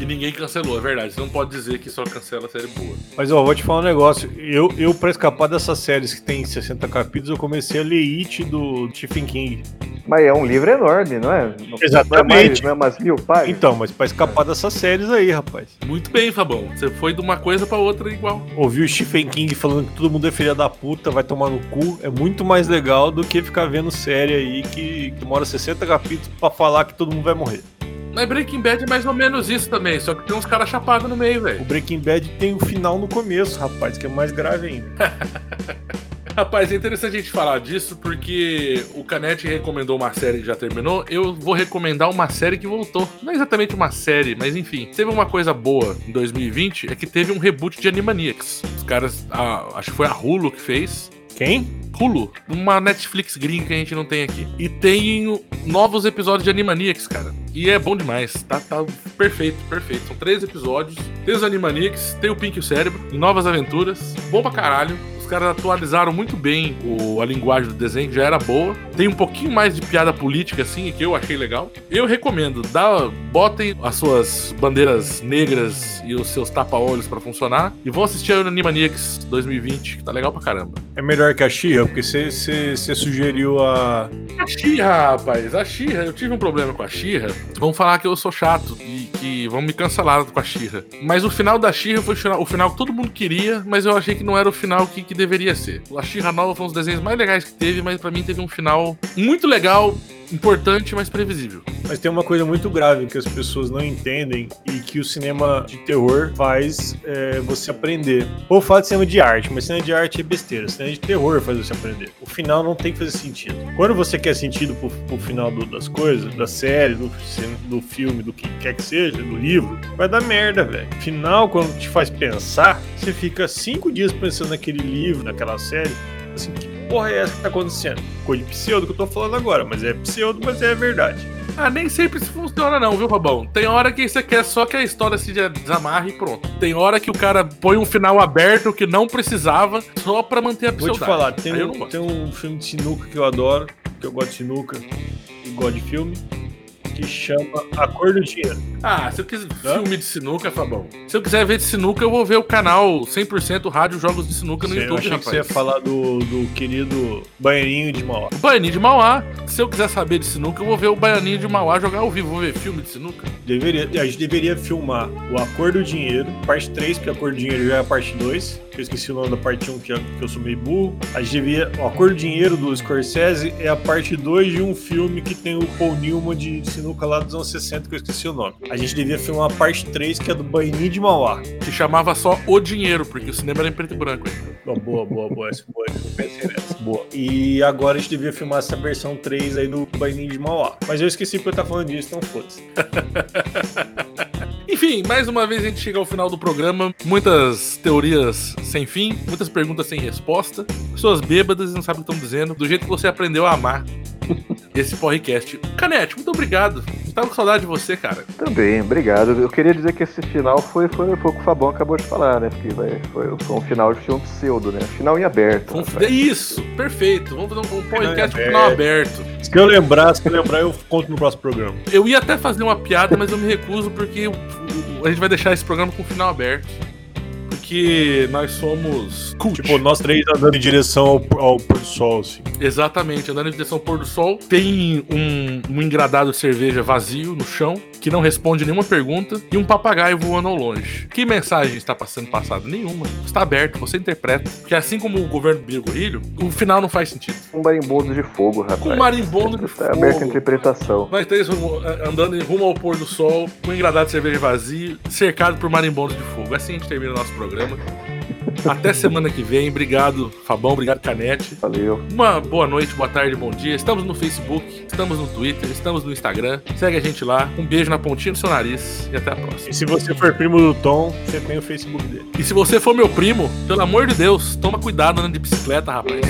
E ninguém cancelou, é verdade. Você não pode dizer que só cancela série boa. Mas ó, vou te falar um negócio. Eu, eu pra escapar dessas séries que tem 60 capítulos, eu comecei a ler It do Stephen King. Mas é um livro enorme, não é? Não- Exatamente. Não é, mais, não é umas mil páginas? Então, mas pra escapar dessas séries aí, rapaz. Muito bem, Fabão. Você foi de uma coisa pra outra igual. Ouvir o Stephen King falando que todo mundo é filha da puta, vai tomar no cu, é muito mais legal do que ficar vendo série aí que, demora 60 capítulos pra falar que todo mundo vai morrer. Mas Breaking Bad é mais ou menos isso também, só que tem uns caras chapados no meio, O velho. Breaking Bad tem o final no começo, rapaz, que é mais grave ainda. Rapaz, é interessante a gente falar disso porque o Canete recomendou uma série que já terminou. Eu vou recomendar uma série que voltou. Não é exatamente uma série, mas enfim. Teve uma coisa boa em 2020 é que teve um reboot de Animaniacs. Os caras, a- acho que foi a Hulu que fez. Quem? Hulu, uma Netflix gringa que a gente não tem aqui. E tem novos episódios de Animaniacs, cara. E é bom demais. Tá, tá perfeito, perfeito. São três episódios. Tem os Animaniacs, tem o Pink e o Cérebro, novas aventuras. Bom pra caralho. Os caras atualizaram muito bem o- a linguagem do desenho, que já era boa. Tem um pouquinho mais de piada política, assim, que eu achei legal. Eu recomendo, dá, botem as suas bandeiras negras e os seus tapa-olhos pra funcionar. E vão assistir a Animaniacs 2020, que tá legal pra caramba. É melhor que a Xirra, porque você sugeriu a. A Xirra, rapaz, a Xirra, eu tive um problema com a Xirra. Vão falar que eu sou chato e que vão me cancelar com a Xirra. Mas o final da Xirra foi o final, o final que todo mundo queria, mas eu achei que não era o final que, que deveria ser. A Xirra nova foi um dos desenhos mais legais que teve, mas pra mim teve um final muito legal, importante, mas previsível. Mas tem uma coisa muito grave que as pessoas não entendem e que o cinema de terror faz é, você aprender. Ou fala de cinema de arte, mas cinema de arte é besteira. Cinema de terror faz você aprender. O final não tem que fazer sentido. Quando você quer sentido pro, pro final do- das coisas, da série, do, do filme, do que quer que seja, do livro, vai dar merda, velho. Final, quando te faz pensar, você fica cinco dias pensando naquele livro, naquela série, assim, que porra é essa que tá acontecendo? Coisa de pseudo que eu tô falando agora, mas é pseudo, mas é verdade. Ah, nem sempre isso funciona, não, viu, Fabão? Tem hora que você quer só que a história se desamarre e pronto. Tem hora que o cara põe um final aberto que não precisava só pra manter a Vou te falar, tem um, tem um filme de sinuca que eu adoro, que eu gosto de sinuca e gosto de filme, que chama A Cor do Dinheiro. Ah, se eu quiser filme de sinuca, Fabão. Se eu quiser ver de sinuca, eu vou ver o canal 100% Rádio Jogos de Sinuca no eu YouTube, achei rapaz. que você ia falar do, do querido Baianinho de Mauá. O Baianinho de Mauá. Se eu quiser saber de sinuca, eu vou ver o Baianinho de Mauá jogar ao vivo. Vou ver filme de sinuca. Deveria, a gente deveria filmar o A Cor do Dinheiro, parte 3, porque A Cor do Dinheiro já é a parte 2. que Eu esqueci o nome da parte 1, que, eu- que eu sou meio burro. A gente devia. O A Cor do Dinheiro do Scorsese é a parte 2 de um filme que tem o Paul Newman de sinuca lá dos anos 60, que eu esqueci o nome. A gente devia filmar a parte 3, que é do Baianinho de Mauá. Se chamava só O Dinheiro, porque o cinema era em preto e branco ainda. Boa, boa, boa, boa. Essa boa, eu pensei nessa. Boa. E agora a gente devia filmar essa versão 3 aí do Baianinho de Mauá. Mas eu esqueci porque eu tava falando disso, então foda-se. Enfim, mais uma vez a gente chega ao final do programa. Muitas teorias sem fim, muitas perguntas sem resposta. Pessoas bêbadas e não sabem o que estão dizendo. Do jeito que você aprendeu a amar esse podcast. Canete, muito obrigado. Tava com saudade de você, cara. Também, obrigado. Eu queria dizer que esse final foi, foi, foi o que o Fabão acabou de falar, né? Porque vai- foi, foi um final de filme pseudo, né? Final em aberto. Um- rapaz. Isso, perfeito. Vamos fazer um podcast com final aberto. Se eu lembrar, se eu lembrar, eu conto no próximo programa. Eu ia até fazer uma piada, mas eu me recuso porque a gente vai deixar esse programa com final aberto. Porque nós somos cult. Tipo, nós três andando em direção ao, ao pôr do sol, assim. Exatamente, andando em direção ao pôr do sol. Tem um, um engradado de cerveja vazio no chão, que não responde nenhuma pergunta, e um papagaio voando ao longe. Que mensagem está passando passada? Nenhuma. Está aberto, você interpreta. Porque assim como o governo Birgorrilho, o final não faz sentido. Um marimbondo de fogo, rapaz. Com um marimbondo de Tá aberto a fogo. interpretação. Nós três rumo- andando rumo ao pôr do sol, com um engradado de cerveja vazio, cercado por marimbondos de fogo. Assim a gente termina o nosso programa. Até semana que vem. Obrigado, Fabão. Obrigado, Canete. Valeu. Uma boa noite, boa tarde, bom dia. Estamos no Facebook, estamos no Twitter, estamos no Instagram. Segue a gente lá. Um beijo na pontinha do seu nariz e até a próxima. E se você for primo do Tom, você tem o Facebook dele. E se você for meu primo, pelo amor de Deus, toma cuidado andando de bicicleta, rapaz.